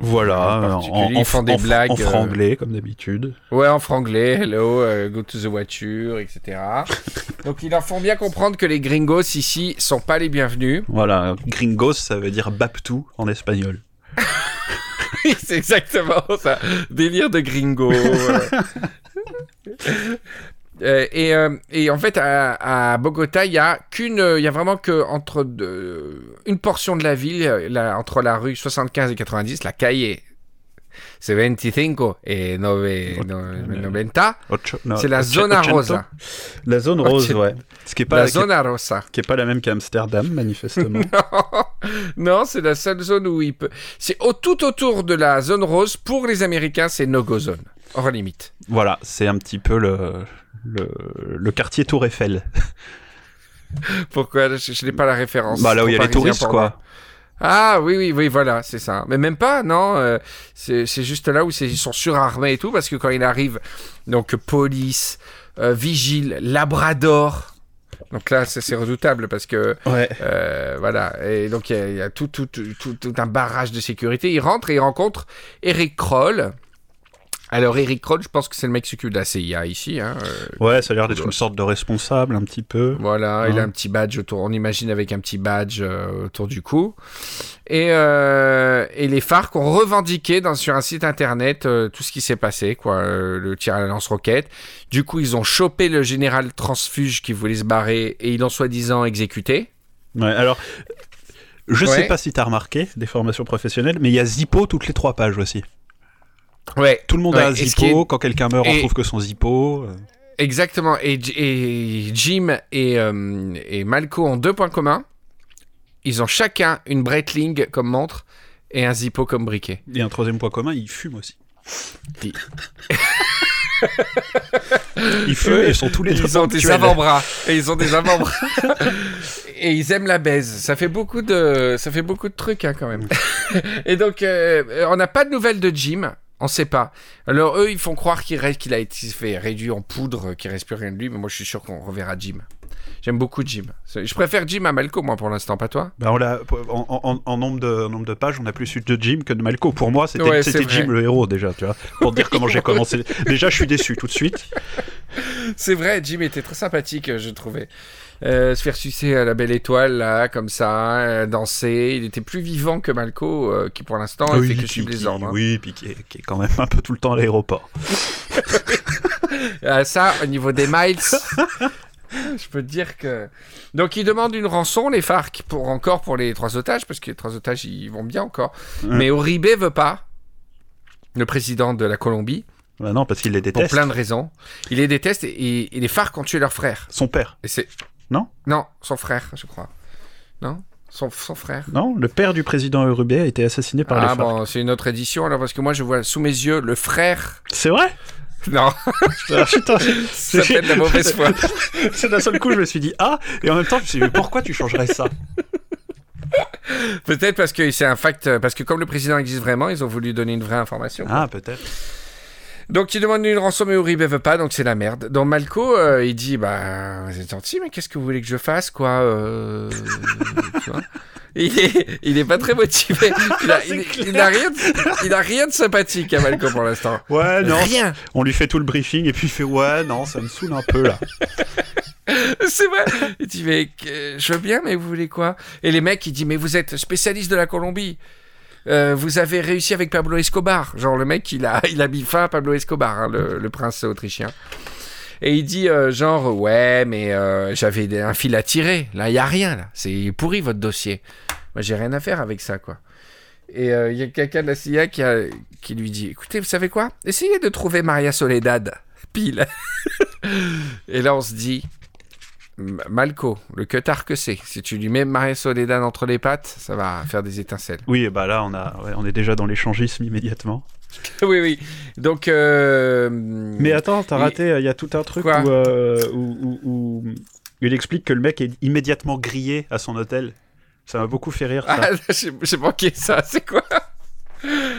Voilà, En en, font des en- blagues, en euh, franglais, comme d'habitude. Ouais, en franglais, hello, euh, go to the voiture, etc. Donc ils leur font bien comprendre que les gringos ici sont pas les bienvenus. Voilà, gringos, ça veut dire baptou en espagnol. Oui, c'est exactement ça. Délire de gringo. euh. Euh, et, euh, et en fait, à, à Bogota, il y a qu'une, il y a vraiment que entre deux- une portion de la ville, euh, la- entre la rue 75 et 90, la calle 25 et 9, no- 90, Ocho- non, c'est la zona rosa. La zone rose, ouais. Ce qui est pas, La qui est- zona rosa. qui est pas la même qu'Amsterdam, manifestement. non, c'est la seule zone où il peut. C'est au, tout autour de la zone rose. Pour les Américains, c'est no-go zone. Hors limite. voilà, c'est un petit peu le, le, le quartier Tour Eiffel. Pourquoi? Je, je n'ai pas la référence. Bah là où il y a les touristes, quoi. Ah oui, oui, oui, voilà, c'est ça. Mais même pas, non. euh, c'est c'est juste là où ils sont surarmés et tout, parce que quand il arrive, donc police, euh, vigile, labrador. Donc là, c'est redoutable parce que Ouais. Euh, voilà, et donc il y a, il y a tout, tout, tout, tout- tout un barrage de sécurité. Il rentre et il rencontre Eric Kroll, Alors Eric Kroll, je pense que c'est le mec qui s'occupe de la CIA ici. Hein. euh, Ouais, ça a l'air d'être une sorte de responsable un petit peu. Voilà, il a un petit badge autour, on imagine avec un petit badge euh, autour du cou. Et, euh, et les FARC ont revendiqué dans, sur un site internet tout ce qui s'est passé, quoi, le tir à la lance-roquette. Du coup, ils ont chopé le général transfuge qui voulait se barrer et ils l'ont soi-disant exécuté. Ouais, alors, je Ouais. sais pas si t'as remarqué des formations professionnelles, mais il y a Zippo toutes les trois pages aussi. Ouais, Tout le monde Ouais, a un Zippo. Quand quelqu'un meurt, on trouve que son Zippo. euh. exactement. Et, Jim et, euh, et Malco ont deux points communs. Ils ont chacun une Breitling comme montre et un Zippo comme briquet. Et un troisième point commun, ils fument aussi. Ils- Ils fument et ils sont tous les deux Ils ont des avant-bras. Et ils ont des avant-bras. et ils aiment la baise. Ça fait beaucoup de, ça fait beaucoup de trucs hein, quand même. et donc, euh, on n'a pas de nouvelles de Jim. On sait pas. Alors eux, ils font croire qu'il qu'il a été fait réduit en poudre, qu'il reste plus rien de lui. Mais moi, je suis sûr qu'on reverra Jim. J'aime beaucoup Jim. Je préfère Jim à Malco, moi, pour l'instant, pas toi? Bah, on en, en- en nombre de, en nombre de pages, on a plus eu de Jim que de Malco. Pour moi, c'était Ouais. Jim le héros déjà, tu vois. Pour te dire comment j'ai commencé. Déjà, je suis déçu tout de suite. C'est vrai, Jim était très sympathique, euh, je trouvais. Euh, se faire sucer à la belle étoile, là, comme ça, euh, danser. Il était plus vivant que Malco, euh, qui pour l'instant, il fait que suivre les ordres. hein. Oui, puis qui est, qui est quand même un peu tout le temps à l'aéroport. Euh, ça, au niveau des miles, je peux te dire que. Donc, ils demandent une rançon, les FARC, pour encore pour les trois otages, parce que les trois otages, ils vont bien encore. Mais Uribe veut pas. Le président de la Colombie, Bah non, parce qu'il les pour déteste. plein de raisons. Il les déteste et les FARC ont tué leur frère. Son père. Et c'est. Non? Non, son frère, je crois. Non? Son, son frère. Non, le père du président Urubé a été assassiné par les Ah bon, c'est une autre édition alors parce que moi je vois sous mes yeux le frère. C'est vrai? Non, Ah, putain, ça fait de la mauvaise foi. c'est d'un seul coup, je me suis dit ah, et en même temps, je me suis dit mais pourquoi tu changerais ça? Peut-être parce que c'est un fact, parce que comme le président existe vraiment, ils ont voulu donner une vraie information. Ah, peut-être. Donc il demande une rançon mais Uribe veut pas, donc c'est la merde. Donc Malco, euh, il dit bah vous êtes gentil, mais qu'est-ce que vous voulez que je fasse quoi euh, tu vois? Il est, il est pas très motivé. Il a, il, il a rien, de, il a rien de sympathique à Malco pour l'instant. Ouais, non. Rien. On lui fait tout le briefing et puis il fait ouais, non, ça me saoule un peu là. C'est vrai. Il dit mais euh, je veux bien, mais vous voulez quoi? Et les mecs, il dit mais vous êtes spécialiste de la Colombie. Euh, vous avez réussi avec Pablo Escobar. Genre le mec, il a, il a mis fin à Pablo Escobar, hein, le, prince autrichien. Et il dit euh, genre ouais, mais euh, j'avais un fil à tirer. Là, il y a rien. C'est pourri votre dossier. Moi, j'ai rien à faire avec ça quoi. Et il y a quelqu'un de la CIA qui, qui lui dit écoutez, vous savez quoi? Essayez de trouver Maria Soledad. Pile. Et là, on se dit Malco, le cutard que c'est. Si tu lui mets Maria Soledad entre les pattes, ça va faire des étincelles. Oui, bah là, on, a, ouais, on est déjà dans l'échangisme immédiatement. oui, oui. Donc. euh, Mais attends, t'as Et- raté, il y a tout un truc où, euh, où, où- où il explique que le mec est immédiatement grillé à son hôtel. Ça m'a beaucoup fait rire. Ça. Ah, j'ai manqué ça. C'est quoi?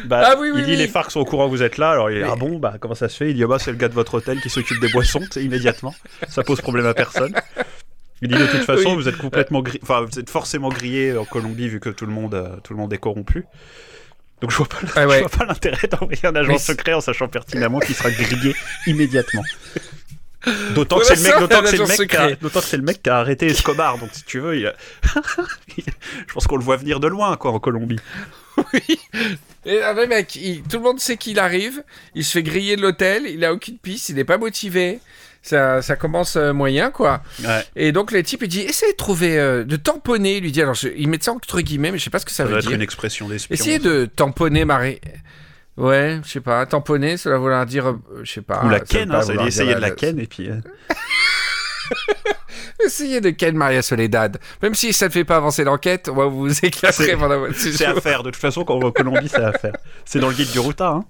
Bah, ah oui, oui, il dit oui. les FARC sont au courant que vous êtes là, alors il est ah bon, bah comment ça se fait? Il dit ah bah c'est le gars de votre hôtel qui s'occupe des boissons, c'est immédiatement. Ça pose problème à personne. Il dit de toute façon vous êtes complètement grillé, enfin vous êtes forcément grillé en Colombie vu que tout le monde, euh, tout le monde est corrompu. Donc je vois pas, Ah je vois pas l'intérêt d'envoyer un agent secret en sachant pertinemment qu'il sera grillé immédiatement. D'autant que c'est le mec, ça, d'autant un que c'est le mec, qui a- secret. d'autant que c'est le mec qui a arrêté Escobar. Donc si tu veux, il a- je pense qu'on le voit venir de loin quoi en Colombie. Oui. Et ah, le mec, il- tout le monde sait qu'il arrive. Il se fait griller de l'hôtel. Il a aucune piste. Il n'est pas motivé. Ça, ça commence euh, moyen, quoi. Ouais. Et donc, le type, il dit Essayez de trouver, euh, de tamponner. Il lui dit Alors, je- il met ça entre guillemets, mais je sais pas ce que ça, Ça veut doit être dire. une expression d'espion. Essayez de tamponner Marie. Ouais, je sais pas. Tamponner, ça va vouloir dire, euh, je sais pas. Ou la ça ken, hein, ça veut dire essayer dire de la ken et puis. euh, Essayez de ken Maria Soledad. Même si ça ne fait pas avancer l'enquête, on va vous éclater pendant votre C'est à faire, de toute façon, quand on va en Colombie, c'est à faire. C'est dans le guide du Ruta, hein.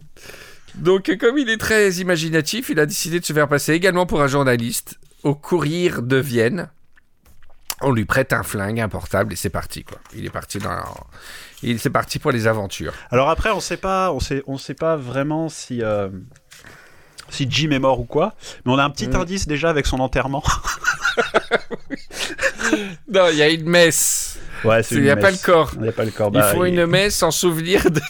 Donc, comme il est très imaginatif, il a décidé de se faire passer également pour un journaliste au courrier de Vienne. On lui prête un flingue, un portable, et c'est parti, quoi. Il est parti dans. Il c'est parti pour les aventures. Alors après, on sait pas, on sait, on sait pas vraiment si. euh, Si Jim est mort ou quoi, mais on a un petit Mm. indice déjà avec son enterrement. Non, il y a une messe. Ouais, Il n'y a pas le corps. Il n'y a pas le corps. Il bah, faut il- une messe en souvenir de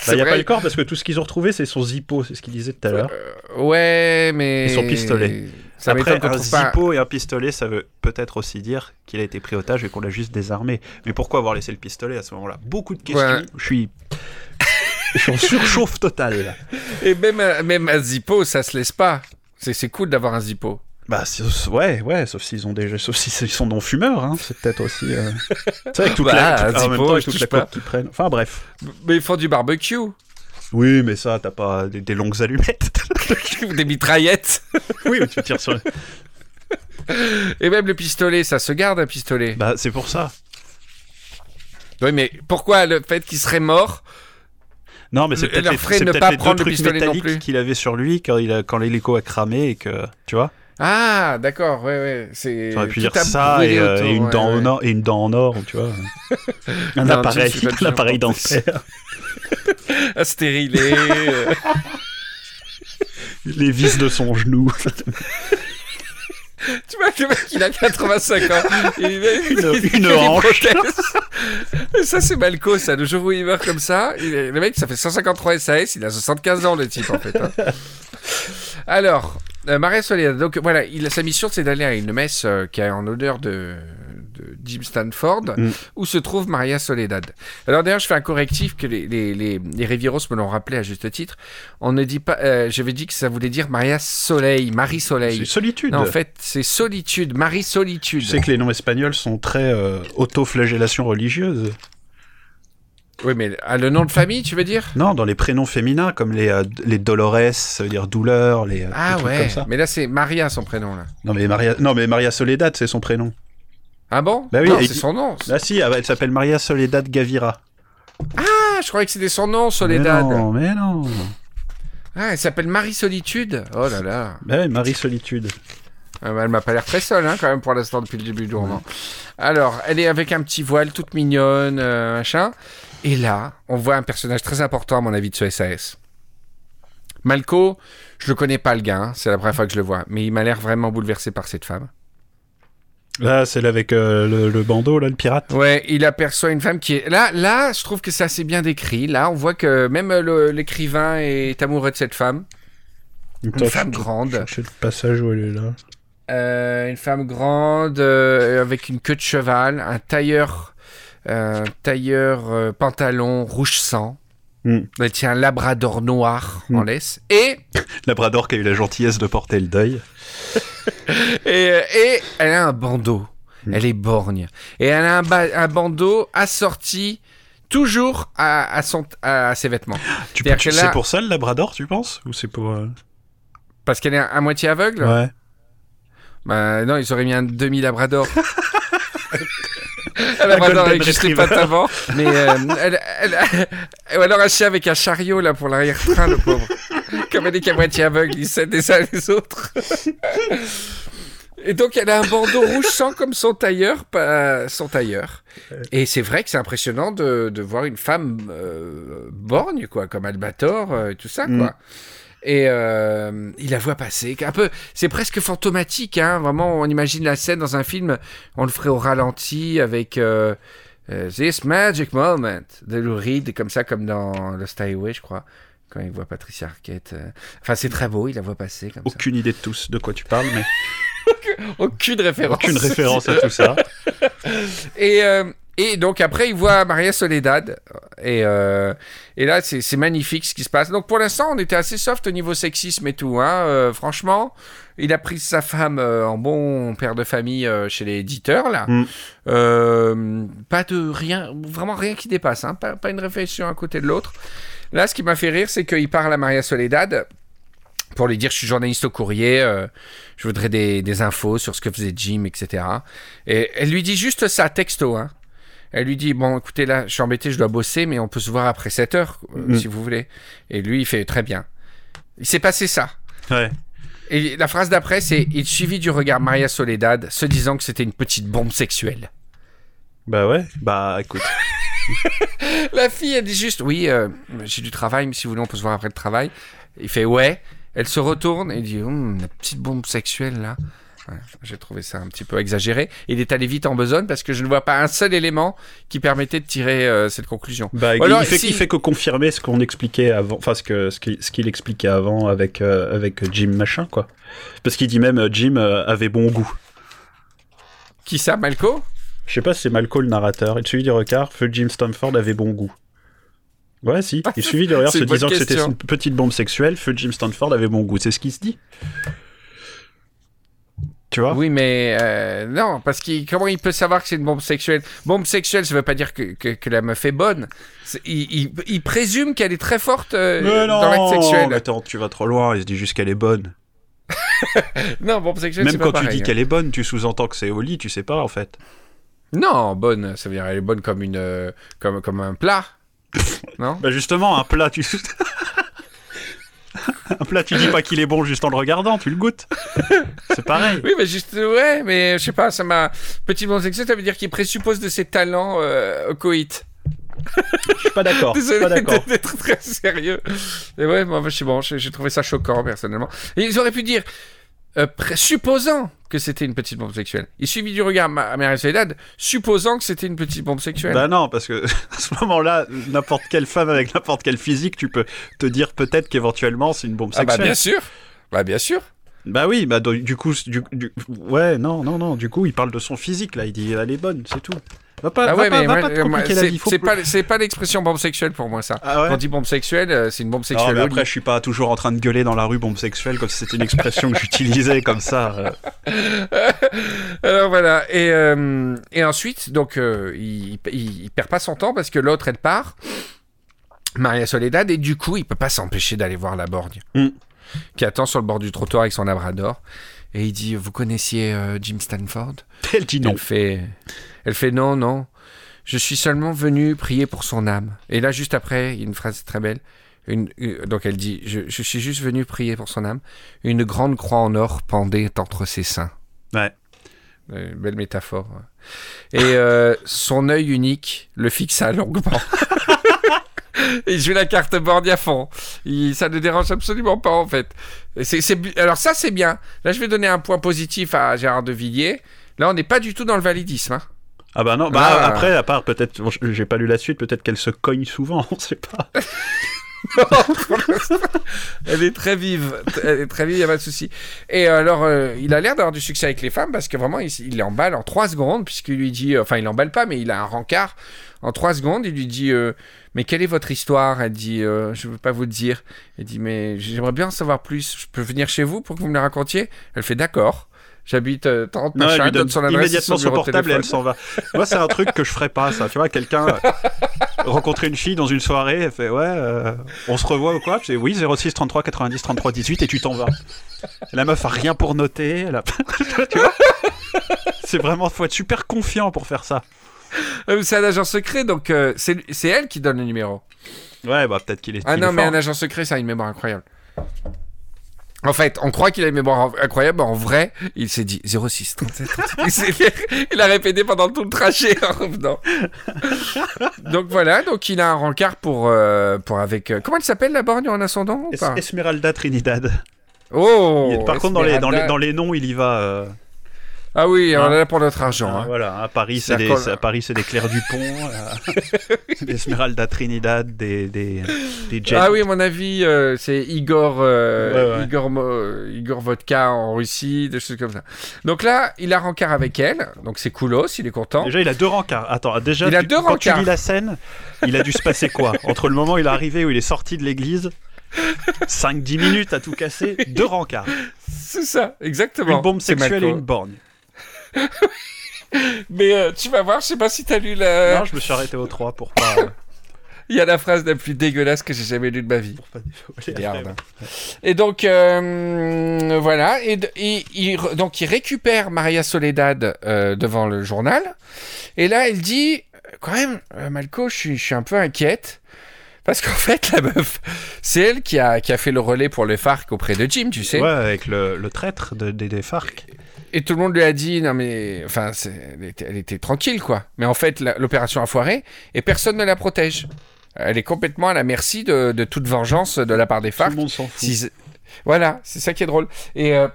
c'est il n'y a pas le corps parce que tout ce qu'ils ont retrouvé, c'est son zippo, c'est ce qu'il disait tout à l'heure. Ouais, mais. Et son pistolet. Ça Après, un pas. zippo et un pistolet, ça veut peut-être aussi dire qu'il a été pris otage et qu'on l'a juste désarmé. Mais pourquoi avoir laissé le pistolet à ce moment-là? Beaucoup de questions. Ouais. Je suis. Je suis en surchauffe totale là. Et même, un- même un Zippo, ça se laisse pas. C'est c'est cool d'avoir un Zippo. Bah ouais, ouais, sauf s'ils ont déjà, sauf s'ils sont non fumeurs, hein. c'est peut-être aussi. euh, C'est avec toute Bah, la, toute- en même temps, avec toute la coke qu'ils prennent. Enfin bref. Mais ils font du barbecue. Oui, mais ça, t'as pas des, des longues allumettes. Ou des mitraillettes. oui, mais tu tires sur. Et même le pistolet, ça se garde un pistolet. Bah c'est pour ça. Oui, mais pourquoi le fait qu'il serait mort Non, mais c'est peut-être les, pas les deux trucs métalliques qu'il avait sur lui quand il a, quand l'hélico a cramé et que tu vois. Ah, d'accord, ouais, ouais. C'est. J'aurais pu dire ça et, euh, autour, et une ouais, dent ouais. en or et une dent en or, tu vois. un Non, appareil, tu- un appareil dentaire. À stériler. euh. Les vis de son genou. tu vois, le mec, il a 85 ans. Il Une- il- une hanche. ça, c'est Malco, ça. Le jour où il meurt comme ça, il le mec, ça fait 153 SAS. Il a 75 ans, le type, en fait. hein. Alors, euh, Maria Soledad. Donc, voilà, il, sa mission, c'est d'aller à une messe euh, qui est en honneur de, de Jim Stanford, Mm. où se trouve Maria Soledad. Alors, d'ailleurs, je fais un correctif que les, les, les, me l'ont rappelé à juste titre. On ne dit pas. euh, J'avais dit que ça voulait dire Maria Soleil, Marie Soleil. C'est solitude. Non, en fait, c'est solitude, Marie Solitude. Tu sais que les noms espagnols sont très autoflagellation religieuse. Oui, mais ah, le nom de famille, tu veux dire? Non, dans les prénoms féminins comme les, euh, les Dolores, ça veut dire douleur, les, euh, Ah trucs ouais, comme ça. mais là c'est Maria son prénom là. Non mais Maria, non mais Maria Soledad, c'est son prénom. Ah bon? Bah oui, c'est son nom. Ah si, elle s'appelle Maria Soledad Gavira. Ah, je croyais que c'était son nom, Soledad. Mais non, mais non. Ah, elle s'appelle Marie Solitude. Oh là là. Bah ouais, Marie Solitude. Ah bah, elle m'a pas l'air très seule, hein, quand même, pour l'instant, depuis le début du roman. Alors, elle est avec un petit voile, toute mignonne, euh, machin. Et là, on voit un personnage très important, à mon avis, de ce SAS. Malco, je le connais pas, le gars. hein, C'est la première fois que je le vois. Mais il m'a l'air vraiment bouleversé par cette femme. Là, celle avec euh, le, le bandeau, là, le pirate. Ouais, il aperçoit une femme qui est là. Là, je trouve que c'est assez bien décrit. Là, on voit que même le- l'écrivain est amoureux de cette femme. Une femme grande. Chercher le passage où elle est là. Euh, une femme grande euh, avec une queue de cheval, un tailleur, tailleur euh, pantalon rouge sang. Hmm. Elle tient un labrador noir Hmm. en laisse et Labrador qui a eu la gentillesse de porter le deuil. et, euh, et elle a un bandeau. Hmm. Elle est borgne et elle a un, ba- un bandeau assorti toujours à, à son à ses vêtements Tu, tu- que là- C'est pour ça le Labrador, tu penses? Ou c'est pour. euh, parce qu'elle est à, à moitié aveugle? Ouais. Bah non, ils auraient mis un demi Un labrador Golden avec juste les Retriever. pattes avant. Mais euh, elle, elle- ou alors un chien avec un chariot là pour l'arrière-train, le pauvre. Comme elle est qu'à moitié aveugle, ils s'aident les uns les autres. Et donc elle a un bandeau rouge sang comme son tailleur, pas son tailleur. Et c'est vrai que c'est impressionnant de, de voir une femme euh, borgne, quoi, comme Albator, euh, et tout ça, Mm. Et euh, il la voit passer, un peu, c'est presque fantomatique, hein. Vraiment, on imagine la scène dans un film, on le ferait au ralenti avec euh, euh, This Magic Moment de Lou Reed, comme ça, comme dans Lost Highway, je crois, quand il voit Patricia Arquette. euh. Enfin, c'est très beau, il la voit passer comme Aucune idée de tous de quoi tu parles, mais. Aucune référence. aucune référence à tout ça. Et, euh, et donc après, il voit Maria Soledad. Et, euh, et là, c'est magnifique ce qui se passe. Donc pour l'instant, on était assez soft au niveau sexisme et tout. Hein. Euh, franchement, il a pris sa femme euh, en bon père de famille chez les éditeurs, là. Mm. Pas de rien, vraiment rien qui dépasse. Hein. Pas, pas une réflexion à côté de l'autre. Là, ce qui m'a fait rire, c'est qu'il parle à Maria Soledad pour lui dire je suis journaliste au courrier, euh, je voudrais des, des infos sur ce que faisait Jim, etc. Et elle lui dit juste ça, texto. Hein. Elle lui dit bon, écoutez là, je suis embêté, je dois bosser, mais on peut se voir après 7 heures, euh, Mm. si vous voulez. Et lui, il fait très bien. Il s'est passé ça. Ouais. Et la phrase d'après, c'est il suivit du regard Maria Soledad, se disant que c'était une petite bombe sexuelle. Bah ouais. Bah écoute. La fille, elle dit juste oui, euh, j'ai du travail, mais si vous voulez, on peut se voir après le travail. Il fait ouais. Elle se retourne et dit Hum, la petite bombe sexuelle là. J'ai trouvé ça un petit peu exagéré. Il est allé vite en besogne parce que je ne vois pas un seul élément qui permettait de tirer euh, cette conclusion. Bah, Ou il, alors, fait, si- il fait que confirmer ce qu'on expliquait avant, enfin ce que ce qu'il expliquait avant avec euh, avec Jim machin quoi. Parce qu'il dit même euh, Jim avait bon goût. Qui ça, Malco? Je sais pas si c'est Malco le narrateur. Et le suivi du regard, feu Jim Stamford avait bon goût. Ouais, si. Il suivi du regard se disant que c'était une petite bombe sexuelle, feu Jim Stanford avait bon goût. C'est ce qu'il se dit. Tu vois Oui, mais euh, non, parce qu'il comment il peut savoir que c'est une bombe sexuelle? Bombe sexuelle, ça veut pas dire que, que, que la meuf est bonne. Il, il- il présume qu'elle est très forte euh, non, dans l'acte sexuel. mais attends, tu vas trop loin. Il se dit juste qu'elle est bonne. Non, bombe sexuelle, c'est Même pas quand tu pareil, dis hein. qu'elle est bonne, tu sous-entends que c'est au lit, tu sais pas en fait. Non, bonne, ça veut dire elle est bonne comme une euh, comme comme un plat. non? Bah justement, un plat, tu... un plat, tu dis pas qu'il est bon juste en le regardant, tu le goûtes. C'est pareil. Oui, mais juste ouais, mais je sais pas, ça m'a petit bombe sexuelle, ça veut dire qu'il présuppose de ses talents euh, au coït. Je suis pas d'accord. Désolé pas d'accord. d'être très sérieux. Et ouais, moi, je suis bon, j'ai j'ai trouvé ça choquant, personnellement. Et ils auraient pu dire, euh, supposant que c'était une petite bombe sexuelle. Il suffit du regard à Mary Soledad, supposant que c'était une petite bombe sexuelle. Bah non, parce que à ce moment-là, n'importe quelle femme avec n'importe quel physique, tu peux te dire peut-être qu'éventuellement c'est une bombe ah bah sexuelle. bien sûr. Bah bien sûr. Bah oui, bah du coup, du, du- ouais, non, non, non, du coup, il parle de son physique là, il dit elle est bonne, c'est tout. Va pas, Ah va ouais, pas, mais va moi, pas te euh, moi, compliquer la c'est vie. faut c'est que- pas, c'est pas l'expression bombe sexuelle pour moi, ça. Ah ouais Quand on dit bombe sexuelle, euh, c'est une bombe Non, sexuelle. mais au après, je suis pas toujours en train de gueuler dans la rue bombe sexuelle comme si c'était une expression que j'utilisais comme ça. euh. Alors voilà, et, euh, et ensuite, donc, euh, il, il, il perd pas son temps parce que l'autre, elle part, Maria Soledad, et du coup, il peut pas s'empêcher d'aller voir la borgne, Mm. qui attend sur le bord du trottoir avec son labrador, et il dit, vous connaissiez euh, Jim Stanford? Elle dit non. Elle fait, elle fait non, non, je suis seulement venu prier pour son âme. Et là, juste après, il y a une phrase très belle. Une, une- donc elle dit, je, je suis juste venu prier pour son âme. Une grande croix en or pendait entre ses seins. Ouais. Euh, belle métaphore. Et euh, son œil unique le fixa longuement. Il joue la carte borgne à fond. Il, ça ne dérange absolument pas en fait. Alors ça c'est bien. Là je vais donner un point positif à Gérard de Villiers. Là on n'est pas du tout dans le validisme. hein. Ah bah non, bah Ah. après, à part peut-être, bon, j'ai pas lu la suite, peut-être qu'elle se cogne souvent, on sait pas. Elle est très vive. Elle est très vive, il n'y a pas de souci. Et alors, euh, il a l'air d'avoir du succès avec les femmes parce que vraiment, il, il emballe en 3 secondes, puisqu'il lui dit. euh, Enfin, il emballe pas, mais il a un rencard. En 3 secondes, il lui dit euh, Mais quelle est votre histoire? Elle dit euh, Je ne veux pas vous le dire. Elle dit Mais j'aimerais bien en savoir plus. Je peux venir chez vous pour que vous me le racontiez? Elle fait D'accord. J'habite euh, 30 Non, elle machin, lui donne son adresse, immédiatement son de portable et elle s'en va. Moi, c'est un truc que je ferais pas, ça. Tu vois, quelqu'un euh, rencontrer une fille dans une soirée, elle fait ouais, euh, on se revoit ou quoi? C'est oui, 06 33 90 33 18 et tu t'en vas. La meuf a rien pour noter. Elle a... tu vois? C'est vraiment, faut être super confiant pour faire ça. Mais C'est un agent secret, donc euh, c'est elle qui donne le numéro. Ouais, bah peut-être qu'il est. Ah non, mais un agent secret, ça a une mémoire incroyable. En fait, on croit qu'il a une mémoire incroyable, mais en vrai, il s'est dit 06 37 37. Il, a répété pendant tout le trajet en revenant. donc voilà, donc il a un rencard pour, euh, pour avec. euh, comment elle s'appelle la borgne en ascendant ou Es- pas? Esmeralda Trinidad. Oh Il- Par contre, dans les, dans, les, dans les noms, il y va. Ah oui, on Hein est là pour notre argent. Ah, hein. Voilà, à Paris, c'est des, à Paris, c'est des Claire Dupont, euh, des Esmeralda Trinidad, des, des, des Jet. Ah oui, à mon avis, euh, c'est Igor, euh, Ouais, ouais. Igor, Igor Vodka en Russie, des choses comme ça. Donc là, il a rencard avec elle, donc c'est coolos, il est content. Déjà, il a deux rencarts. Attends, déjà, Il a tu- deux quand tu lis la scène, il a dû se passer quoi? Entre le moment où il est arrivé où il est sorti de l'église, 5-10 minutes à tout casser, deux rencarts. C'est ça, exactement. Une bombe sexuelle et une borgne. Mais euh, tu vas voir, je sais pas si t'as lu la. Non, je me suis arrêté aux trois pour pas, Il y a la phrase la plus dégueulasse que j'ai jamais lue de ma vie. pour pas Merde. après. Et donc euh, voilà, et, donc il récupère Maria Soledad euh, devant le journal, et là elle dit quand même, euh, Malco, je suis, je suis un peu inquiète. Parce qu'en fait, la meuf, c'est elle qui a, qui a fait le relais pour le FARC auprès de Jim, tu sais. Ouais, avec le, le traître de, des, des FARC. Et tout le monde lui a dit, non mais, enfin, elle était, elle était tranquille, quoi. Mais en fait, l'opération a foiré et personne ne la protège. Elle est complètement à la merci de, de toute vengeance de la part des Tout FARC. le monde s'en fout. Si- Voilà, c'est ça qui est drôle. Et, euh,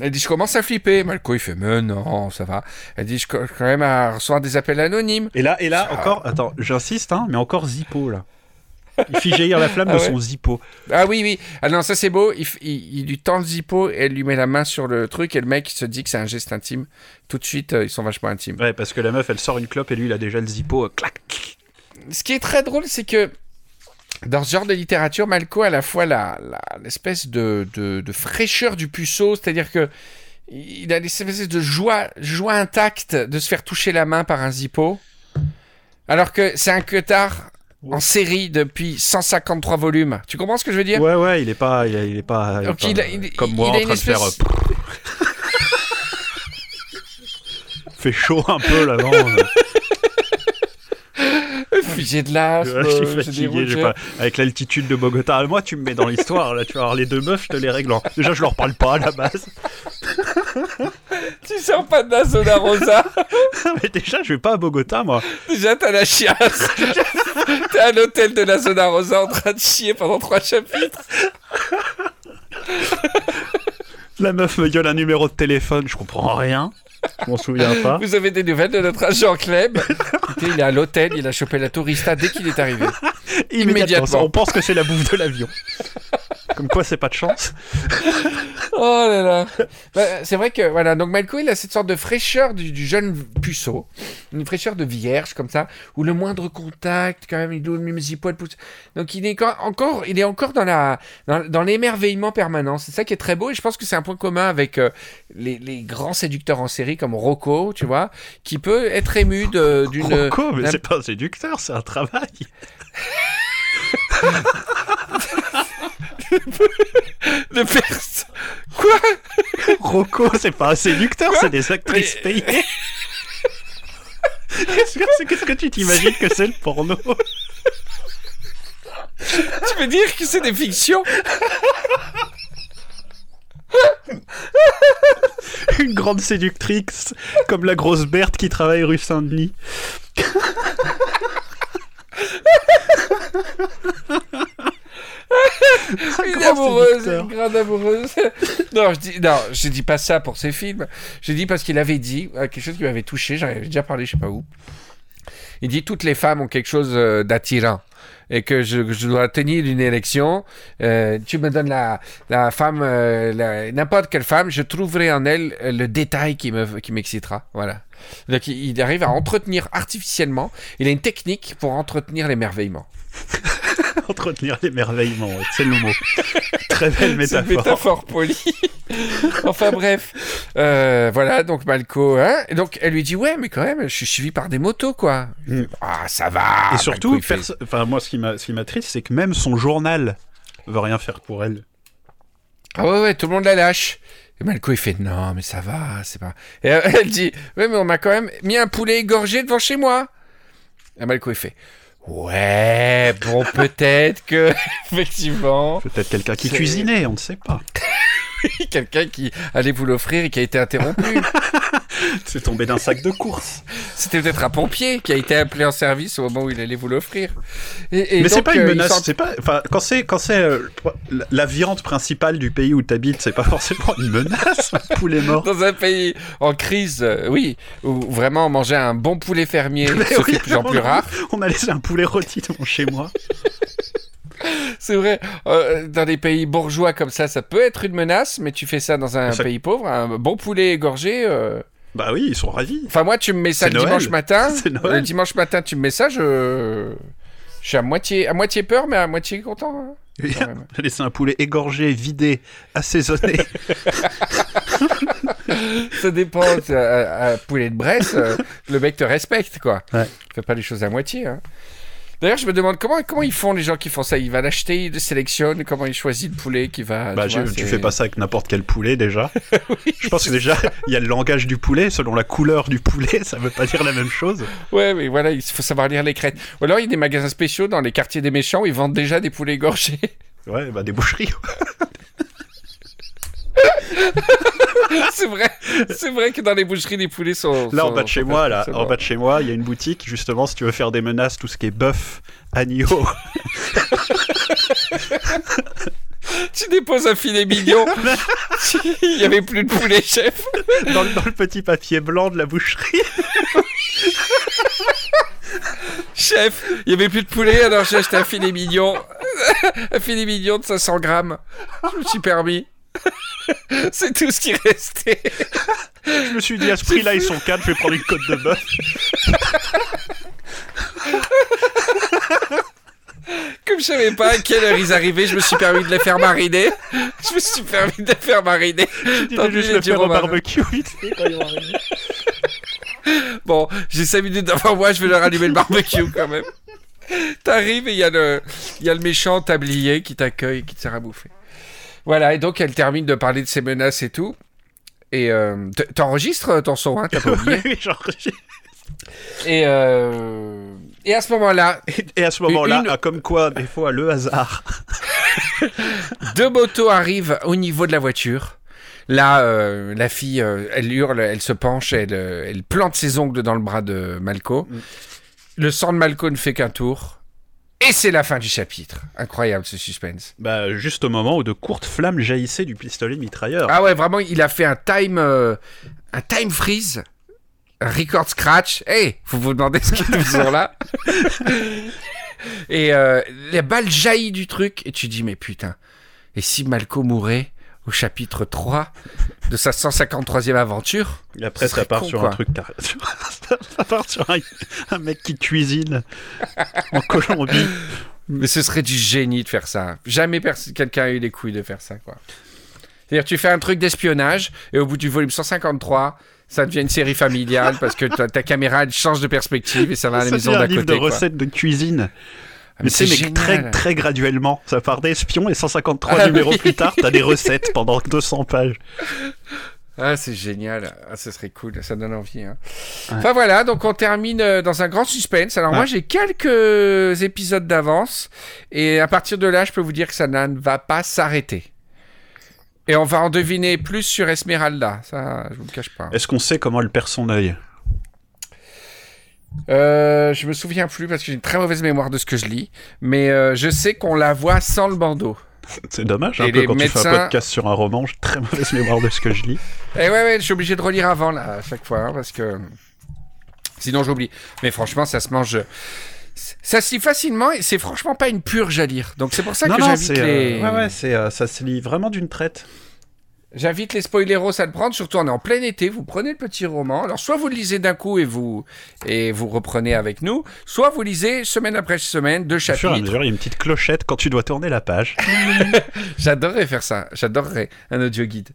Elle dit, je commence à flipper. Malco, il fait, mais non, ça va. Elle dit, je commence quand même à recevoir des appels anonymes. Et là, et là encore, attends, j'insiste, hein, mais encore Zippo, là. Il fit jaillir la flamme Ah de ouais son Zippo. Ah oui, oui. Ah non, ça c'est beau. Il, f- il- il lui tend le zippo et elle lui met la main sur le truc et le mec il se dit que c'est un geste intime. Tout de suite, euh, ils sont vachement intimes. Ouais, parce que la meuf, elle sort une clope et lui, il a déjà le Zippo, euh, clac. Ce qui est très drôle, c'est que dans ce genre de littérature, Malco a à la fois la, la- l'espèce de, de, de fraîcheur du puceau, c'est-à-dire que il a l'espèce de joie, joie intacte de se faire toucher la main par un zippo, alors que c'est un queutard en série depuis 153 volumes. Tu comprends ce que je veux dire? Ouais, ouais, il est pas, il est, il est pas, Donc, pas, il a- il- comme moi en train de faire. euh, fait chaud un peu là, non euh, J'ai de l'asthme, Je suis des fatigué, pas... avec l'altitude de Bogota. Moi, tu me mets dans l'histoire, là, tu vas avoir les deux meufs, je te les règle. Déjà, je leur parle pas à la base. Tu sors pas de la zona rosa Mais déjà, je vais pas à Bogota, moi. Déjà, t'as la chiasse. T'es à l'hôtel de la zona rosa en train de chier pendant trois chapitres. La meuf me gueule un numéro de téléphone, je comprends rien. Je m'en souviens pas. Vous avez des nouvelles de notre agent Clem Écoutez, Il est à l'hôtel, il a chopé la tourista dès qu'il est arrivé. immédiatement. On pense que c'est la bouffe de l'avion. Comme quoi, c'est pas de chance. Oh là là. Bah, c'est vrai que, voilà, donc Malco, il a cette sorte de fraîcheur du, du jeune puceau, une fraîcheur de vierge, comme ça, où le moindre contact, quand même, il doit même zippo, elle pousse. Donc il est encore, il est encore dans la, dans, dans l'émerveillement permanent. C'est ça qui est très beau, et je pense que c'est un point commun avec euh, les, les grands séducteurs en série, comme Rocco, tu vois, qui peut être ému d'une... Rocco, mais c'est pas un séducteur, c'est un travail. de pers- Quoi? Rocco, c'est pas un séducteur, c'est des actrices Mais- payées. Qu'est-ce que, c'est- qu'est-ce que tu t'imagines que c'est le porno? Tu veux dire que c'est des fictions? Une grande séductrice, comme la grosse Berthe qui travaille rue Saint-Denis. Une amoureuse, une grande amoureuse. non, je dis, non, je dis pas ça pour ces films. J'ai dit parce qu'il avait dit euh, quelque chose qui m'avait touché. J'en avais déjà parlé, je sais pas où. Il dit toutes les femmes ont quelque chose euh, d'attirant et que je, je dois tenir une élection. Euh, tu me donnes la, la femme, euh, n'importe quelle femme, je trouverai en elle le détail qui me qui m'excitera. Voilà. Donc il, il arrive à entretenir artificiellement. Il a une technique pour entretenir l'émerveillement. Entretenir l'émerveillement, c'est le mot. Très belle C'est une métaphore. métaphore polie. enfin bref, Euh, voilà donc Malco. Hein et donc elle lui dit ouais mais quand même je suis suivi par des motos quoi. Mm. Ah ça va. Et surtout, Malco, il fait- perso- enfin moi, ce qui m'a, ce qui m'attriste, c'est que même son journal veut rien faire pour elle. ah ouais ouais tout le monde la lâche. Et Malco il fait non mais ça va c'est pas. Et euh, elle dit ouais mais on m'a quand même mis un poulet égorgé devant chez moi. Et Malco il fait ouais bon peut-être que effectivement Peut-être quelqu'un qui cuisinait, on ne sait pas. quelqu'un qui allait vous l'offrir et qui a été interrompu. C'est tombé d'un sac de course. C'était peut-être un pompier qui a été appelé en service au moment où il allait vous l'offrir. Et, et Mais c'est pas une euh, menace, sort- c'est pas. Enfin, quand c'est quand c'est euh, la viande principale du pays où t'habites, c'est pas forcément une menace. Un poulet mort. Dans un pays en crise, euh, oui, où vraiment manger un bon poulet fermier se oui, de plus en plus rare. On a laissé un poulet rôti devant chez moi. C'est vrai, euh, dans des pays bourgeois comme ça, ça peut être une menace, mais tu fais ça dans un Ça- pays pauvre, un bon poulet égorgé. euh, Bah oui, ils sont ravis. Enfin, moi, tu me mets ça le Noël. dimanche matin. Le dimanche matin, tu me mets ça, je. Je suis à moitié, à moitié peur, mais à moitié content. hein. a laissé un poulet égorgé, vidé, assaisonné. Ça dépend. Un, un poulet de Bresse, euh, le mec te respecte, quoi. Ouais. Fais pas les choses à moitié. Hein. D'ailleurs, je me demande comment, comment ils font les gens qui font ça. Il va l'acheter, il le sélectionne, comment il choisit le poulet qui va. Bah, tu vois, tu fais pas ça avec n'importe quel poulet déjà. je pense que déjà, il y a le langage du poulet, selon la couleur du poulet, ça veut pas dire la même chose. Ouais, mais voilà, il faut savoir lire les crêtes. Ou alors, il y a des magasins spéciaux dans les quartiers des méchants où ils vendent déjà des poulets égorgés. Ouais, bah des boucheries. c'est vrai, c'est vrai que dans les boucheries, les poulets sont. Là, en sont- bas de chez moi, là, en bas de chez moi, il y a une boutique, justement, si tu veux faire des menaces, tout ce qui est bœuf, agneau. tu déposes un filet mignon. Il y avait plus de poulet, chef. dans, le- dans le petit papier blanc de la boucherie. Chef, il y avait plus de poulet, alors j'ai acheté un filet mignon. un filet mignon de 500 grammes. Je me suis permis. C'est tout ce qui restait. Je me suis dit, à ce prix-là, ils sont quatre, je vais prendre une côte de bœuf. Comme je savais pas à quelle heure ils arrivaient, je me suis permis de les faire mariner. Je me suis permis de les faire mariner. Vais juste le faire au barbecue vite fait quand ils vont arriver. Bon, j'ai 5 minutes devant moi, je vais leur allumer le barbecue quand même. T'arrives et il y, a le- y a le méchant tablier qui t'accueille et qui te sert à bouffer. Voilà, et donc elle termine de parler de ses menaces et tout. Et euh, t'enregistres ton son, hein, t'as pas oublié. Oui, genre, j'ai- Et, euh, et à ce moment-là, Et à ce moment-là, Une- comme quoi, des fois, le hasard. deux motos arrivent au niveau de la voiture. Là, euh, la fille, euh, elle hurle, elle se penche, elle, euh, elle plante ses ongles dans le bras de Malco. Mm. Le sang de Malco ne fait qu'un tour. Et c'est la fin du chapitre. Incroyable ce suspense. Bah, juste au moment où de courtes flammes jaillissaient du pistolet mitrailleur. Ah ouais, vraiment, il a fait un time, euh, un time freeze, un record scratch. Hey, vous vous demandez ce qu'ils sont là Et euh, la balle jaillit du truc, et tu dis, mais putain, et si Malco mourait au chapitre 3 de sa 153e aventure Et après, ça part con, sur un truc. ça part sur un, un mec qui cuisine en Colombie. Mais ce serait du génie de faire ça. Jamais quelqu'un a eu les couilles de faire ça, quoi. C'est-à-dire, tu fais un truc d'espionnage, et au bout du volume 153, ça devient une série familiale parce que ta, ta caméra elle change de perspective et ça va à la Ça maison devient un d'à livre côté. de quoi. recettes de cuisine. Ah, Mais c'est génial. très, très graduellement. Ça part d'espion et 153 Ah, numéros oui. plus tard, t'as des recettes pendant 200 pages. Ah, c'est génial. Ah, ce serait cool. Ça donne envie. hein. Ouais. Enfin voilà, donc on termine euh, dans un grand suspense. Alors moi, j'ai quelques épisodes d'avance. Et à partir de là, je peux vous dire que ça ne va pas s'arrêter. Et on va en deviner plus sur Esmeralda. Ça, je vous le cache pas. Est-ce qu'on sait comment elle perd son œil? Euh, je me souviens plus parce que j'ai une très mauvaise mémoire de ce que je lis. Mais euh, je sais qu'on la voit sans le bandeau. C'est dommage, un Et peu les quand tu fais médecins- un podcast sur un roman, j'ai très mauvaise mémoire de ce que je lis. Et Eh ouais, ouais, je suis obligé de relire avant, là, à chaque fois, hein, parce que. Sinon, j'oublie. Mais franchement, ça se mange. Ça se lit facilement et c'est franchement pas une purge à lire. Donc c'est pour ça non, que j'invite c'est euh, les. ouais, ouais, euh, ça se lit vraiment d'une traite. J'invite les spoileros à le prendre, surtout on est en plein été, vous prenez le petit roman. Alors soit vous le lisez d'un coup et vous et vous reprenez avec nous, soit vous lisez semaine après semaine deux Au fur et à chapitres. mesure, il y a une petite clochette quand tu dois tourner la page. J'adorerais faire ça. J'adorerais un audio guide.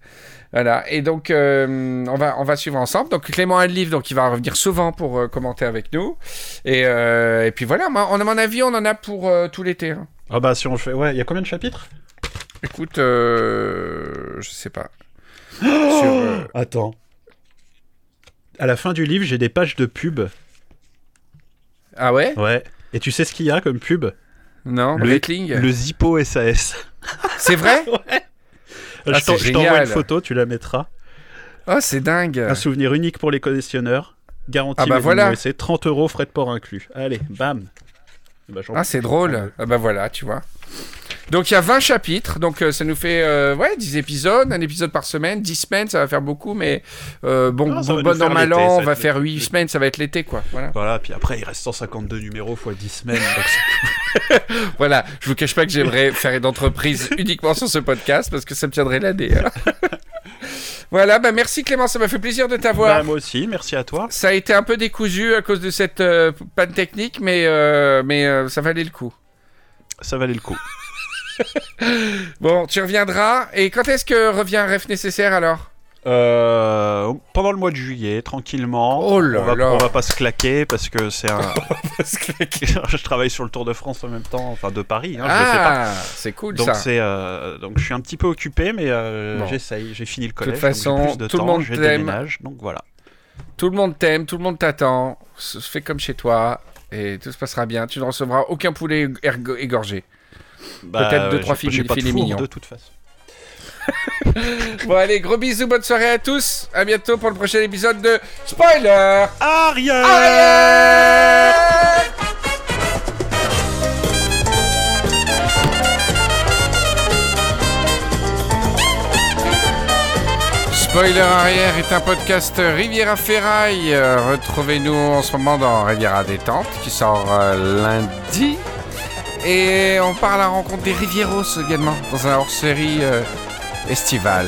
Voilà. Et donc, euh, on, va, on va suivre ensemble. Donc, Clément a le livre, donc il va revenir souvent pour euh, commenter avec nous. Et, euh, et puis voilà, moi, on, à mon avis, on en a pour tout l'été. hein. Ah bah si on fait, ouais, il y a combien de chapitres? Écoute, euh, je sais pas. Sur, euh, Attends. À la fin du livre, j'ai des pages de pub. Ah ouais? Ouais. Et tu sais ce qu'il y a comme pub? Non Le- Breitling Le Zippo SAS. C'est vrai? Je Ah, c'est je t'envoie une photo, tu la mettras. Oh, c'est dingue. Un souvenir unique pour les collectionneurs. Garantie Ah bah voilà. USA, 30 euros, frais de port inclus. Allez, bam. Bah, j'en- Ah, c'est drôle. Ah bah voilà, tu vois. Donc il y a 20 chapitres, donc euh, ça nous fait euh, ouais, 10 épisodes, un épisode par semaine, 10 semaines, ça va faire beaucoup, mais euh, bon, Ah, ça bon, bon faire an, on va faire l'été. 8 semaines, ça va être l'été, quoi. Voilà. Voilà, puis après, il reste 152 numéros fois 10 semaines. donc voilà, je vous cache pas que j'aimerais faire une entreprise uniquement sur ce podcast, parce que ça me tiendrait l'année. hein. voilà, bah merci Clément, ça m'a fait plaisir de t'avoir. Bah, moi aussi, merci à toi. Ça a été un peu décousu à cause de cette euh, panne technique, mais, euh, mais euh, ça valait le coup. Ça valait le coup. Bon, tu reviendras, et quand est-ce que revient Ref Nécessaire alors? Euh, pendant le mois de juillet, tranquillement. Oh là on va, là. on va pas se claquer parce que c'est un. Parce que- je travaille sur le Tour de France en même temps, enfin de Paris, hein. Ah, c'est cool Donc ça. euh, donc je suis un petit peu occupé, mais euh, Bon. j'essaye. J'ai fini le collège. toute donc j'ai façon, plus de tout le monde t'aime. donc voilà. Tout le monde t'aime, tout le monde t'attend. Se- Fais comme chez toi et tout se passera bien. Tu ne recevras aucun poulet ergo- bah, Peut-être deux, trois films filets mignons. De toute façon. bon allez, gros bisous, bonne soirée à tous. À bientôt pour le prochain épisode de Spoiler Arrière Spoiler Arrière est un podcast Riviera Ferraille. Euh, retrouvez-nous en ce moment dans Riviera Détente qui sort euh, lundi. Et on part à la rencontre des Rivieros également dans un hors-série euh, estival.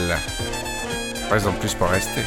Raison de plus pour rester.